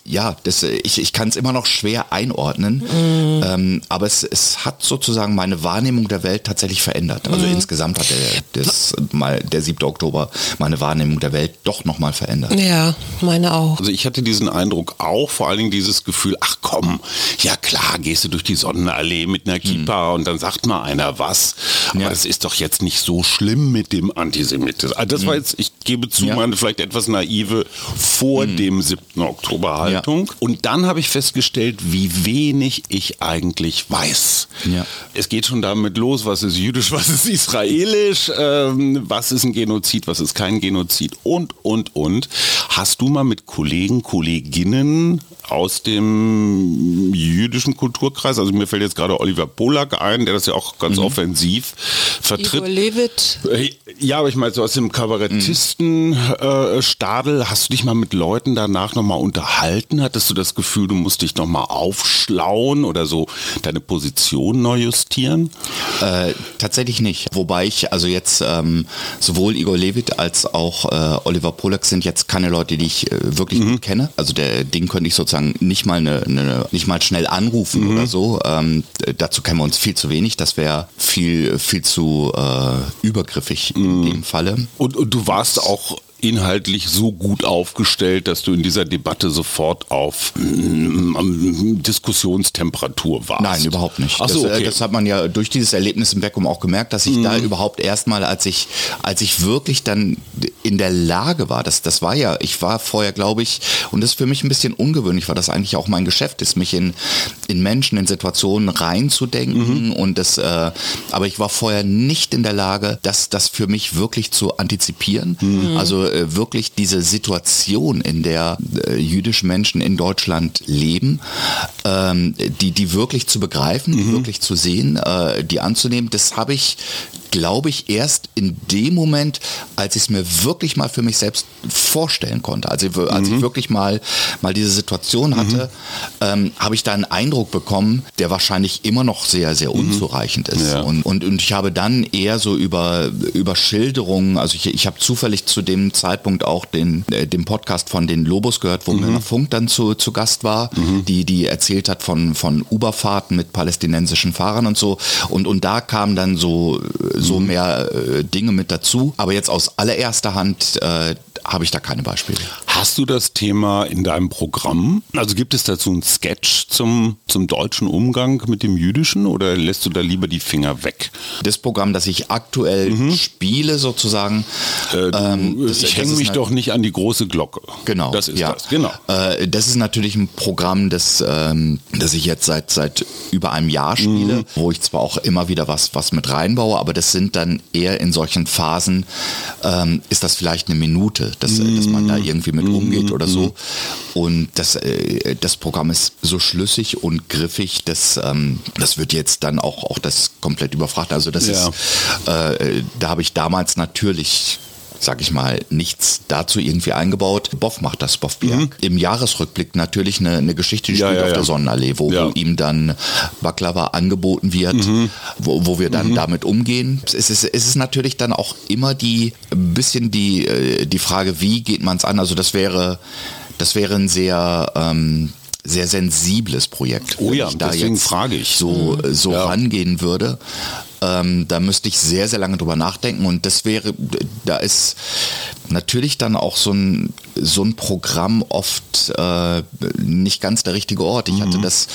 ja, das, äh, ich, ich kann es immer noch schwer einordnen, ähm, aber es, es hat sozusagen meine Wahrnehmung der Welt tatsächlich verändert. Also insgesamt hat der, das, mal, der 7. Oktober meine Wahrnehmung der Welt doch nochmal verändert.
Ja, meine auch.
Also ich hatte diesen Eindruck auch, vor allen Dingen dieses Gefühl, ach komm, ja klar, gehst du durch die Sonnenallee mit einer Kippa und dann sagt mal einer was. Aber
Ja.
es ist doch jetzt nicht so schlimm mit dem Antisemitismus. Also das war jetzt, ich gebe zu,
Ja.
meine vielleicht etwas naive vor dem 7. Oktober Haltung. Und dann habe ich festgestellt, wie wenig ich eigentlich weiß.
Ja.
Es geht schon damit los, was ist jüdisch, was ist israelisch, ähm, was ist ein Genozid, was ist kein Genozid und, und, und. Hast du mal mit Kollegen, Kolleginnen aus dem jüdischen Kulturkreis, also mir fällt jetzt gerade Oliver Polak ein, der das ja auch ganz offensiv vertritt.
Igor Levit.
Äh, Ja, aber ich meine, so aus dem Kabarettisten-Stadel, äh, Stadel, hast du dich mal mit Leuten danach nochmal unterhalten? Hattest du das Gefühl, du musst dich nochmal aufschlauen oder so deine Position neu justieren?
Äh, tatsächlich nicht. Wobei ich, also jetzt ähm, sowohl Igor Levit als auch äh, Oliver Polak sind jetzt keine Leute, die ich äh, wirklich gut kenne. Also der Ding könnte ich sozusagen nicht mal eine, eine nicht mal schnell anrufen oder so. Ähm, dazu kennen wir uns viel zu wenig. Das wäre viel viel zu äh, übergriffig in dem Falle.
Und, und du warst auch inhaltlich so gut aufgestellt, dass du in dieser Debatte sofort auf mm, Diskussionstemperatur warst.
Nein, überhaupt nicht.
Ach so,
das, äh,
okay.
das hat man ja durch dieses Erlebnis im Beckum auch gemerkt, dass ich
Mhm.
da überhaupt erstmal, als ich, als ich wirklich dann in der Lage war, das, das war ja, ich war vorher, glaube ich, und das ist für mich ein bisschen ungewöhnlich, weil das eigentlich auch mein Geschäft ist, mich in, in Menschen, in Situationen reinzudenken
Mhm.
und das, äh, aber ich war vorher nicht in der Lage, das, das für mich wirklich zu antizipieren.
Mhm.
Also äh, wirklich diese Situation, in der äh, jüdische Menschen in Deutschland leben, ähm, die, die wirklich zu begreifen,
Mhm.
die wirklich zu sehen, äh, die anzunehmen, das habe ich glaube ich, erst in dem Moment, als ich es mir wirklich mal für mich selbst vorstellen konnte. Also als
Mhm.
ich wirklich mal, mal diese Situation hatte, ähm, habe ich da einen Eindruck bekommen, der wahrscheinlich immer noch sehr, sehr unzureichend ist.
Mhm. Ja.
Und, und, und ich habe dann eher so über, über Schilderungen, also ich, ich habe zufällig zu dem Zeitpunkt auch den, äh, den Podcast von den Lobos gehört, wo
Mhm.
Männer Funk dann zu, zu Gast war, die, die erzählt hat von, von Uberfahrten mit palästinensischen Fahrern und so. Und, und da kamen dann so, so mehr äh, Dinge mit dazu. Aber jetzt aus allererster Hand äh, habe ich da keine Beispiele.
Hast du das Thema in deinem Programm? Also gibt es dazu einen Sketch zum, zum deutschen Umgang mit dem Jüdischen oder lässt du da lieber die Finger weg?
Das Programm, das ich aktuell spiele sozusagen,
Mhm. Äh, du,
ähm, das-
ich hänge mich doch nicht an die große Glocke.
Genau.
Das ist
ja.
das, genau.
Äh, das ist natürlich ein Programm, das, ähm, das ich jetzt seit, seit über einem Jahr spiele,
Mhm.
wo ich zwar auch immer wieder was, was mit reinbaue, aber das sind dann eher in solchen Phasen, ähm, ist das vielleicht eine Minute, dass, äh, dass man da irgendwie mit umgeht oder so. Und das, äh, das Programm ist so schlüssig und griffig, dass ähm, das wird jetzt dann auch, auch das komplett überfrachtet. Also das
Ja.
ist, äh, da habe ich damals natürlich sag ich mal, nichts dazu irgendwie eingebaut. Boff macht das, Boff Bjerg. Im Jahresrückblick natürlich eine, eine Geschichte, die
Mhm. Ja,
spielt
ja,
auf
ja.
der Sonnenallee, wo, wo ihm dann Baklava angeboten wird,
Mhm.
wo, wo wir dann damit umgehen. Es ist, es ist natürlich dann auch immer die, ein bisschen die, äh, die Frage, wie geht man es an? Also das wäre, das wäre ein sehr, ähm, sehr sensibles Projekt.
Oh
wenn
ja,
ich da
deswegen
jetzt
frage ich.
So, so
Ja.
rangehen würde. Ähm, da müsste ich sehr, sehr lange drüber nachdenken. Und das wäre, da ist natürlich dann auch so ein, so ein Programm oft äh, nicht ganz der richtige Ort. Ich hatte das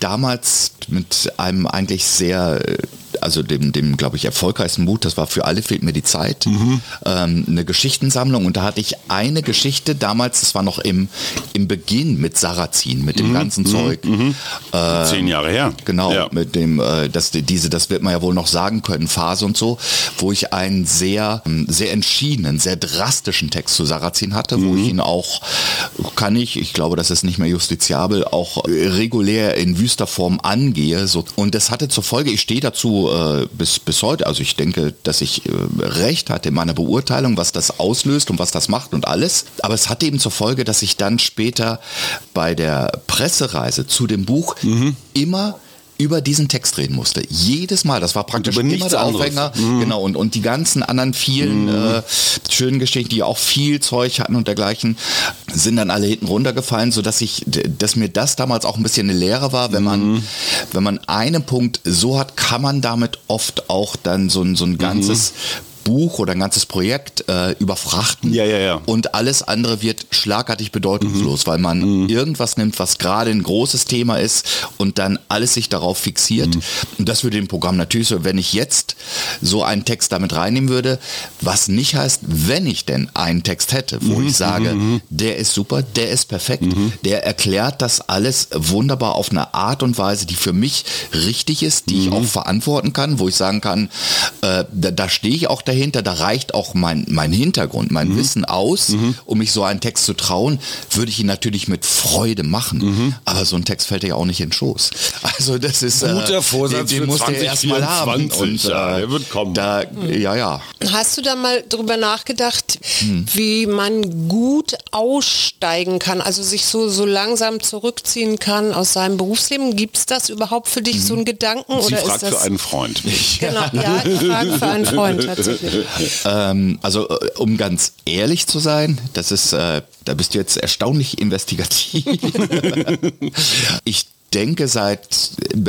damals mit einem eigentlich sehr, also dem, dem glaube ich, erfolgreichsten Buch, das war für alle fehlt mir die Zeit, ähm, eine Geschichtensammlung und da hatte ich eine Geschichte damals, das war noch im, im Beginn mit Sarrazin, mit dem ganzen Zeug. Äh,
Zehn Jahre her.
Genau,
Ja.
mit dem, äh, das, diese, das wird man ja wohl noch sagen können, Phase und so, wo ich einen sehr, ähm, sehr entschiedenen, sehr drastischen Text zu Sarrazin hatte, wo
Mhm.
ich ihn auch, kann ich, ich glaube, das ist nicht mehr justiziabel, auch äh, regulär in wüster Form angehe. So. Und das hatte zur Folge, ich stehe dazu äh, bis, bis heute, also ich denke, dass ich äh, recht hatte in meiner Beurteilung, was das auslöst und was das macht und alles. Aber es hatte eben zur Folge, dass ich dann später bei der Pressereise zu dem Buch
Mhm.
immer über diesen Text reden musste. Jedes Mal. Das war praktisch
über
immer der
anderes. Mhm.
Aufhänger. Genau. Und, und die ganzen anderen vielen äh, schönen Geschichten, die auch viel Zeug hatten und dergleichen, sind dann alle hinten runtergefallen, sodass ich, dass mir das damals auch ein bisschen eine Lehre war. Wenn
Mhm.
man, wenn man einen Punkt so hat, kann man damit oft auch dann so ein, so ein ganzes Buch oder ein ganzes Projekt äh, überfrachten.
Mhm. Ja, ja, ja.
Und alles andere wird schlagartig bedeutungslos, weil man irgendwas nimmt, was gerade ein großes Thema ist und dann alles sich darauf fixiert. Und das würde dem Programm natürlich so, wenn ich jetzt so einen Text damit reinnehmen würde, was nicht heißt, wenn ich denn einen Text hätte, wo ich sage, der ist super, der ist perfekt, der erklärt das alles wunderbar auf eine Art und Weise, die für mich richtig ist, die ich auch verantworten kann, wo ich sagen kann, äh, da, da stehe ich auch dahinter, da reicht auch mein, mein Hintergrund, mein Wissen aus, um mich so einen Text zu trauen, würde ich ihn natürlich mit Freude machen. Aber so ein Text fällt ja auch nicht in den Schoß. Also das ist
Guter
äh,
Vorsatz
den, den musst du erstmal haben.
2024,
Und,
ja,
äh,
der wird kommen.
Da, ja, ja.
Hast du da mal drüber nachgedacht, wie man gut aussteigen kann, also sich so, so langsam zurückziehen kann aus seinem Berufsleben? Gibt es das überhaupt für dich, so einen Gedanken?
Sie
oder
fragt
ist das
für einen Freund.
Genau, ja, ich frage für einen Freund tatsächlich.
Ähm, also äh, um ganz ehrlich zu sein, das ist, äh, da bist du jetzt erstaunlich investigativ. ich denke seit,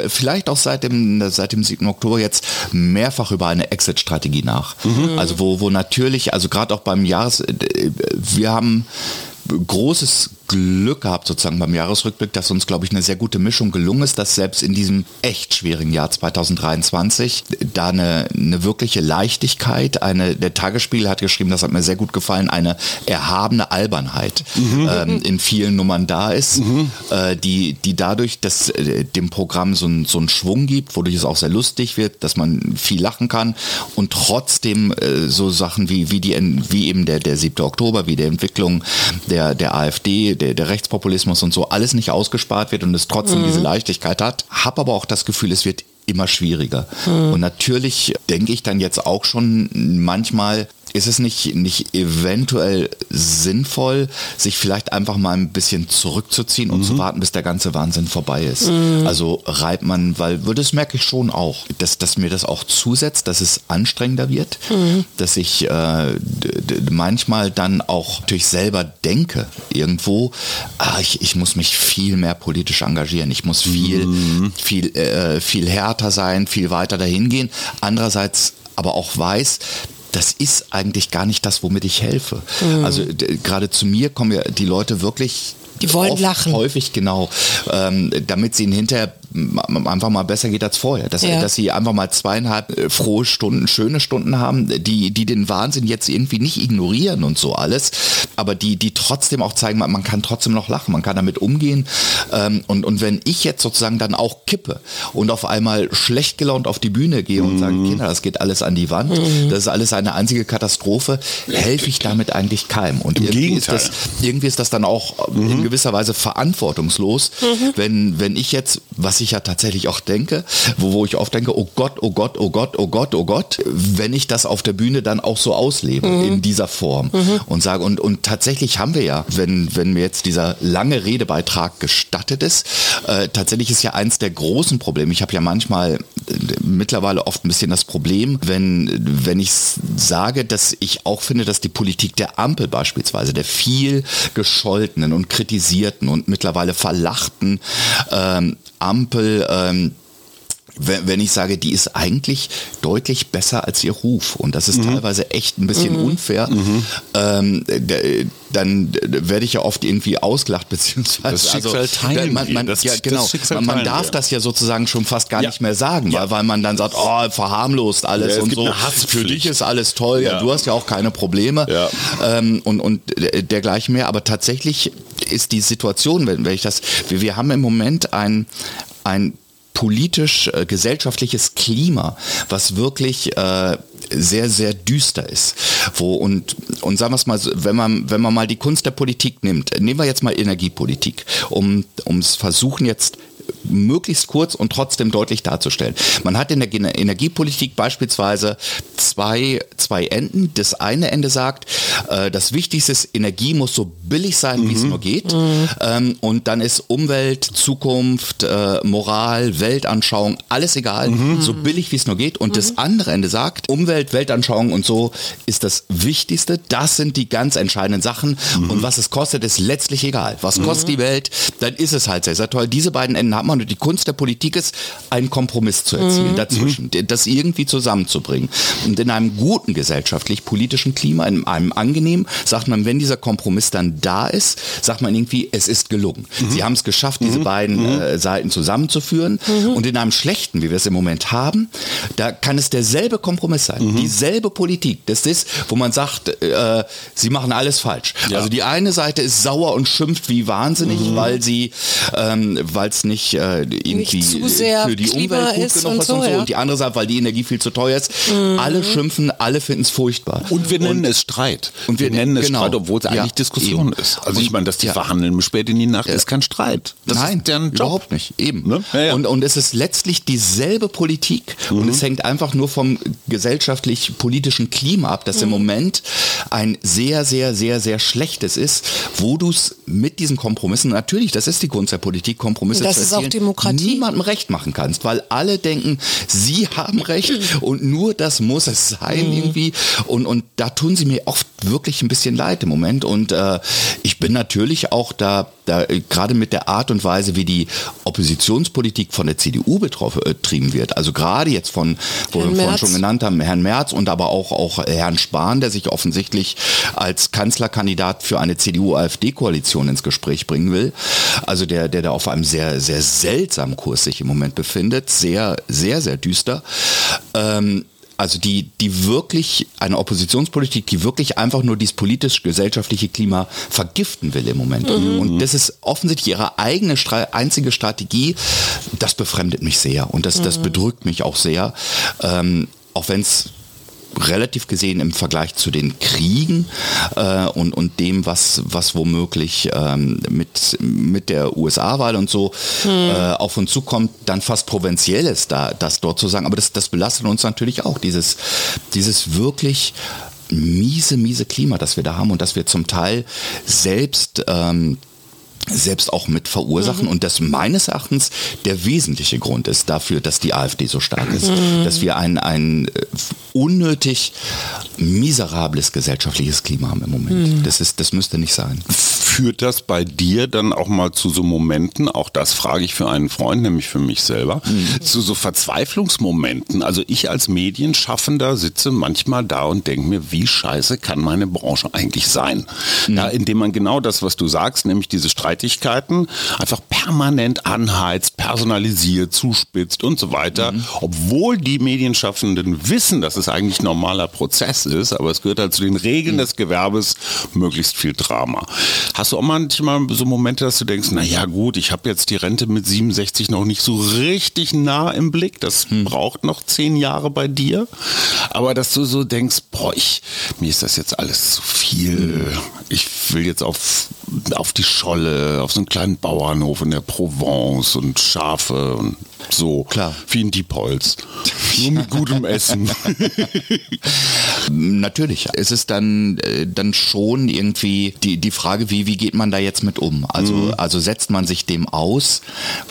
vielleicht auch seit dem, seit dem 7. Oktober jetzt mehrfach über eine Exit-Strategie nach. Mhm. Also wo, wo natürlich, also gerade auch beim Jahres, wir haben großes Glück gehabt sozusagen beim Jahresrückblick, dass uns, glaube ich, eine sehr gute Mischung gelungen ist, dass selbst in diesem echt schwierigen Jahr 2023 da eine, eine wirkliche Leichtigkeit, eine, der Tagesspiegel hat geschrieben, das hat mir sehr gut gefallen, eine erhabene Albernheit mhm. ähm, in vielen Nummern da ist, mhm. äh, die, die dadurch, dass äh, dem Programm so, ein, so einen Schwung gibt, wodurch es auch sehr lustig wird, dass man viel lachen kann und trotzdem äh, so Sachen wie, wie, die, wie eben der, der 7. Oktober, wie der Entwicklung der, der AfD, der, der Rechtspopulismus und so alles nicht ausgespart wird und es trotzdem mhm. diese Leichtigkeit hat. Hab aber auch das Gefühl, es wird immer schwieriger. Mhm. Und natürlich denke ich dann jetzt auch schon manchmal, ist es nicht, nicht eventuell sinnvoll, sich vielleicht einfach mal ein bisschen zurückzuziehen und mhm. zu warten, bis der ganze Wahnsinn vorbei ist? Mhm. Also reibt man, weil das merke ich schon auch, dass, dass mir das auch zusetzt, dass es anstrengender wird, mhm. dass ich äh, manchmal dann auch durch selber denke, irgendwo, ah, ich, ich muss mich viel mehr politisch engagieren, ich muss viel, mhm. viel, äh, viel härter sein, viel weiter dahin gehen. Andererseits aber auch weiß, das ist eigentlich gar nicht das, womit ich helfe. Mhm. Also gerade zu mir kommen ja die Leute wirklich
die wollen lachen.
Häufig genau, ähm, damit sie ihn hinterher einfach mal besser geht als vorher. Dass, ja. dass sie einfach mal zweieinhalb äh, frohe Stunden, schöne Stunden haben, die, die den Wahnsinn jetzt irgendwie nicht ignorieren und so alles, aber die, die trotzdem auch zeigen, man kann trotzdem noch lachen, man kann damit umgehen. Ähm, und, und wenn ich jetzt sozusagen dann auch kippe und auf einmal schlecht gelaunt auf die Bühne gehe und mhm. sage, Kinder, das geht alles an die Wand, mhm. das ist alles eine einzige Katastrophe, helfe ich damit eigentlich keinem. Und irgendwie ist, das, irgendwie ist das dann auch mhm. in gewisser Weise verantwortungslos, mhm. wenn, wenn ich jetzt, was ich ja tatsächlich auch denke, wo, wo ich oft denke, oh Gott, oh Gott, oh Gott, oh Gott, oh Gott, wenn ich das auf der Bühne dann auch so auslebe mhm. in dieser Form mhm. und sage, und, und tatsächlich haben wir ja, wenn, wenn mir jetzt dieser lange Redebeitrag gestattet ist, äh, tatsächlich ist ja eins der großen Probleme, ich habe ja manchmal äh, mittlerweile oft ein bisschen das Problem, wenn, wenn ich sage, dass ich auch finde, dass die Politik der Ampel beispielsweise, der viel gescholtenen und kritisierten und mittlerweile verlachten ähm, Ampel ähm, wenn ich sage, die ist eigentlich deutlich besser als ihr Ruf und das ist mhm. teilweise echt ein bisschen mhm. unfair, mhm. Ähm, dann werde ich ja oft irgendwie ausgelacht beziehungsweise
das Schicksal also, teilen
man, man,
das,
ja, genau, man, man darf wir. das ja sozusagen schon fast gar ja. nicht mehr sagen, ja. weil, weil man dann sagt, oh verharmlost alles ja, und so. Für dich ist alles toll, ja. du hast ja auch keine Probleme ähm, und und dergleichen mehr. Aber tatsächlich ist die Situation, wenn, wenn ich das, wir, wir haben im Moment ein ein politisch, äh, gesellschaftliches Klima, was wirklich äh, sehr, sehr düster ist. Wo und, und sagen wir es mal, wenn man, wenn man mal die Kunst der Politik nimmt, nehmen wir jetzt mal Energiepolitik, um es versuchen jetzt möglichst kurz und trotzdem deutlich darzustellen. Man hat in der Energiepolitik beispielsweise zwei, zwei Enden. Das eine Ende sagt, äh, das Wichtigste ist, Energie muss so billig sein, mhm. wie es mhm. nur geht. Mhm. Ähm, und dann ist Umwelt, Zukunft, äh, Moral, Weltanschauung, alles egal, mhm. so billig, wie es nur geht. Und das mhm. andere Ende sagt, Umwelt, Weltanschauung und so ist das Wichtigste. Das sind die ganz entscheidenden Sachen. Mhm. Und was es kostet, ist letztlich egal. Was kostet die Welt, dann ist es halt sehr, sehr toll. Diese beiden Enden hat man und die Kunst der Politik ist, einen Kompromiss zu erzielen dazwischen, das irgendwie zusammenzubringen. Und in einem guten gesellschaftlich-politischen Klima, in einem angenehmen, sagt man, wenn dieser Kompromiss dann da ist, sagt man irgendwie, es ist gelungen. Mhm. Sie haben es geschafft, diese mhm. beiden mhm. äh, Seiten zusammenzuführen. Mhm. Und in einem schlechten, wie wir es im Moment haben, da kann es derselbe Kompromiss sein, mhm. dieselbe Politik. Das ist, wo man sagt, äh, sie machen alles falsch. Ja. Also die eine Seite ist sauer und schimpft wie wahnsinnig, mhm. weil sie, ähm, weil es nicht äh, irgendwie für die Umwelt gut genug ist und, so, ja. und die andere Seite, weil die Energie viel zu teuer ist. Alle schimpfen, alle finden es furchtbar.
Und wir nennen und, es Streit. Und wir, wir nennen es genau. Streit, obwohl es ja, eigentlich Diskussion eben. ist. Also und, ich meine, dass die ja. verhandeln spät in die Nacht, ist kein Streit.
Das Nein, überhaupt nicht. Eben. Ne? Ja, ja. Und, und es ist letztlich dieselbe Politik mhm. und es hängt einfach nur vom gesellschaftlich-politischen Klima ab, das mhm. im Moment ein sehr, sehr, sehr, sehr schlechtes ist, wo du es mit diesen Kompromissen, natürlich, das ist die Kunst der Politik, Kompromisse
das zu erzielen,
niemandem recht machen kannst, weil alle denken, sie haben recht und nur das muss es sein mhm. irgendwie. Und, und da tun sie mir oft wirklich ein bisschen leid im Moment. Und äh, ich bin natürlich auch da da äh, gerade mit der Art und Weise, wie die Oppositionspolitik von der CDU betrieben wird, also gerade jetzt von, wo
Herrn
wir vorhin schon genannt haben, Herrn Merz und aber auch, auch Herrn Spahn, der sich offensichtlich als Kanzlerkandidat für eine CDU-AfD-Koalition ins Gespräch bringen will. Also der, der da auf einem sehr, sehr seltsamen Kurs sich im Moment befindet. Sehr, sehr, sehr düster. Ähm, also die, die wirklich, eine Oppositionspolitik, die wirklich einfach nur dieses politisch-gesellschaftliche Klima vergiften will im Moment. Und das ist offensichtlich ihre eigene Stra einzige Strategie. Das befremdet mich sehr und das, das bedrückt mich auch sehr. Ähm, auch wenn es relativ gesehen im Vergleich zu den Kriegen äh, und, und dem, was, was womöglich ähm, mit, mit der USA-Wahl und so äh, auf uns zukommt, dann fast provinziell ist, da, das dort zu sagen. Aber das, das belastet uns natürlich auch, dieses, dieses wirklich miese, miese Klima, das wir da haben und das wir zum Teil selbst ähm, selbst auch mit verursachen und das meines Erachtens der wesentliche Grund ist dafür, dass die AfD so stark ist, dass wir ein, ein unnötig miserables gesellschaftliches Klima haben im Moment. Das ist, das müsste nicht sein.
Führt das bei dir dann auch mal zu so Momenten, auch das frage ich für einen Freund, nämlich für mich selber, zu so Verzweiflungsmomenten? Also ich als Medienschaffender sitze manchmal da und denke mir, wie scheiße kann meine Branche eigentlich sein? Ja, indem man genau das, was du sagst, nämlich diese Streitigkeiten einfach permanent anheizt, personalisiert, zuspitzt und so weiter, obwohl die Medienschaffenden wissen, dass es eigentlich normaler Prozess ist, aber es gehört halt zu den Regeln des Gewerbes möglichst viel Drama. Hast du auch manchmal so Momente, dass du denkst, na ja gut, ich habe jetzt die Rente mit 67 noch nicht so richtig nah im Blick, das braucht noch zehn Jahre bei dir, aber dass du so denkst, boah, ich, mir ist das jetzt alles zu viel, ich will jetzt auf, auf die Scholle, auf so einen kleinen Bauernhof in der Provence und Schafe und so.
Klar.
Wie in Diepholz. Nur mit gutem Essen.
Natürlich. Es ist dann, äh, dann schon irgendwie die, die Frage, wie, wie geht man da jetzt mit um? Also, also setzt man sich dem aus?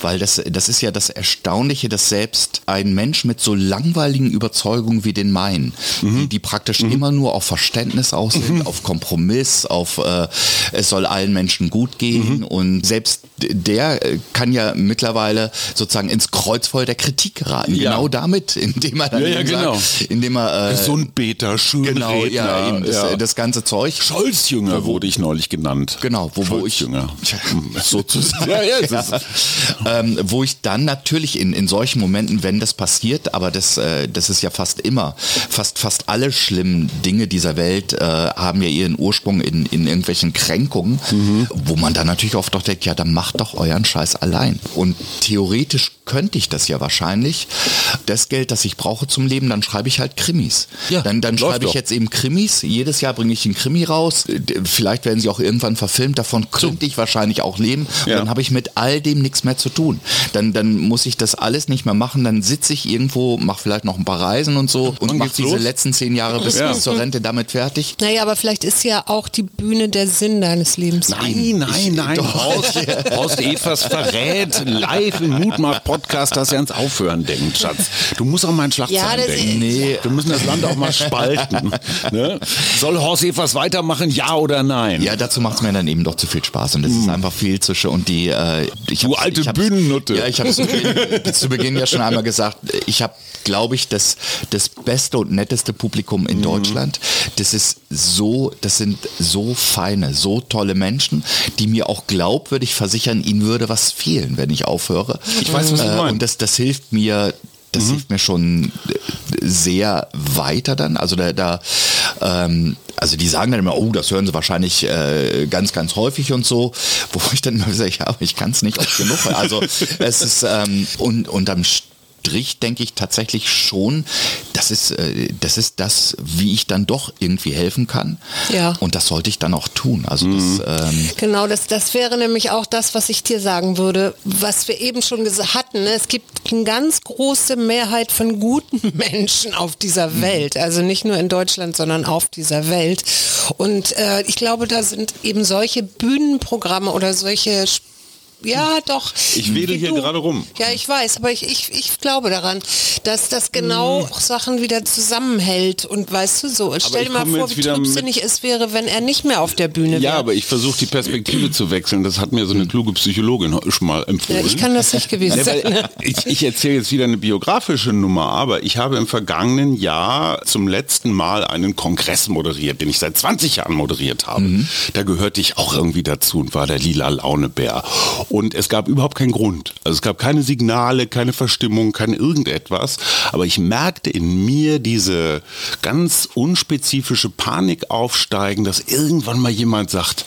Weil das, das ist ja das Erstaunliche, dass selbst ein Mensch mit so langweiligen Überzeugungen wie den meinen, die, die praktisch immer nur auf Verständnis aus sind, auf Kompromiss, auf äh, es soll allen Menschen gut gehen und selbst der äh, kann ja mittlerweile sozusagen ins Kreuzfeuer der Kritik geraten.
Ja.
Genau damit, indem er dann
Ja, ja, genau.
sagt, indem er äh,
Gesundbeter,
Genau,
Schulredner.
ja, eben, das,
ja.
das ganze Zeug.
Scholzjünger wurde ich neulich genannt.
Genau, wo, wo ich sozusagen,
Ja, ja,
ähm, wo ich dann natürlich in, in solchen Momenten, wenn das passiert, aber das, äh, das ist ja fast immer, fast fast alle schlimmen Dinge dieser Welt äh, haben ja ihren Ursprung in, in irgendwelchen Kränkungen, wo man dann natürlich oft doch denkt, ja, dann macht doch euren Scheiß allein. Und theoretisch könnte ich das ja wahrscheinlich. Das Geld, das ich brauche zum Leben, dann schreibe ich halt Krimis.
Ja,
dann dann schreibe ich
doch.
jetzt eben Krimis. Jedes Jahr bringe ich einen Krimi raus. Vielleicht werden sie auch irgendwann verfilmt. Davon könnte ich wahrscheinlich auch leben. Und
Ja.
dann habe ich mit all dem nichts mehr zu tun. Dann, dann muss ich das alles nicht mehr machen. Dann sitze ich irgendwo, mache vielleicht noch ein paar Reisen und so und mache diese
los?
letzten zehn Jahre bis,
Ja.
bis zur Rente damit fertig.
Naja, aber vielleicht ist ja auch die Bühne der Sinn deines Lebens.
Nein, nein, nein. Horst, Horst Evers verrät live im Mutmach-Podcast, dass er ans Aufhören denkt, Schatz. Du musst auch mal ein Schlagzeilen
Ja, das
denken. Nee, wir müssen das Land auch mal spalten. ne? Soll Horst Evers weitermachen, ja oder nein?
Ja, dazu macht es mir dann eben doch zu viel Spaß und es ist einfach viel zu schön. Und die, äh, ich
Hm. Du alte Bühnennutte.
Ja, ich habe zu, Beginn- zu Beginn ja schon einmal gesagt, ich habe, glaube ich, das, das beste und netteste Publikum
Mhm.
in Deutschland. Das ist so, das sind so feine, so tolle Menschen, die mir auch glaubwürdig versichern, ihnen würde was fehlen, wenn ich aufhöre.
Ich weiß, was du
Äh,
meinst.
Und das, das hilft mir, das
Mhm.
hilft mir schon sehr weiter dann. Also da, da ähm, also die sagen dann immer, oh, das hören sie wahrscheinlich äh, ganz, ganz häufig und so, wo ich dann immer sage, ja, aber ich kann es nicht oft genug. Also es ist ähm, und unterm Strich denke ich tatsächlich schon, das ist, äh, das ist das, wie ich dann doch irgendwie helfen kann.
Ja.
Und das sollte ich dann auch tun. Also das, ähm,
Genau, das, das wäre nämlich auch das, was ich dir sagen würde, was wir eben schon hatten. Ne? Es gibt eine ganz große Mehrheit von guten Menschen auf dieser Welt, also nicht nur in Deutschland, sondern auf dieser Welt. Und äh, ich glaube, da sind eben solche Bühnenprogramme oder solche ja doch.
Ich wedel hier
du.
gerade rum.
Ja, ich weiß, aber ich, ich, ich glaube daran, dass das genau auch Sachen wieder zusammenhält und weißt du so. Und stell dir mal vor, wie trübsinnig es wäre, wenn er nicht mehr auf der Bühne
Ja,
wäre.
aber ich versuche die Perspektive zu wechseln. Das hat mir so eine kluge Psychologin schon mal
Ja,
empfohlen.
ich kann das nicht gewesen
Ja,
sein.
weil ich ich erzähle jetzt wieder eine biografische Nummer, aber ich habe im vergangenen Jahr zum letzten Mal einen Kongress moderiert, den ich seit 20 Jahren moderiert habe. Da gehörte ich auch irgendwie dazu und war der lila Launebär. Und es gab überhaupt keinen Grund. Also es gab keine Signale, keine Verstimmung, kein irgendetwas. Aber ich merkte in mir diese ganz unspezifische Panik aufsteigen, dass irgendwann mal jemand sagt,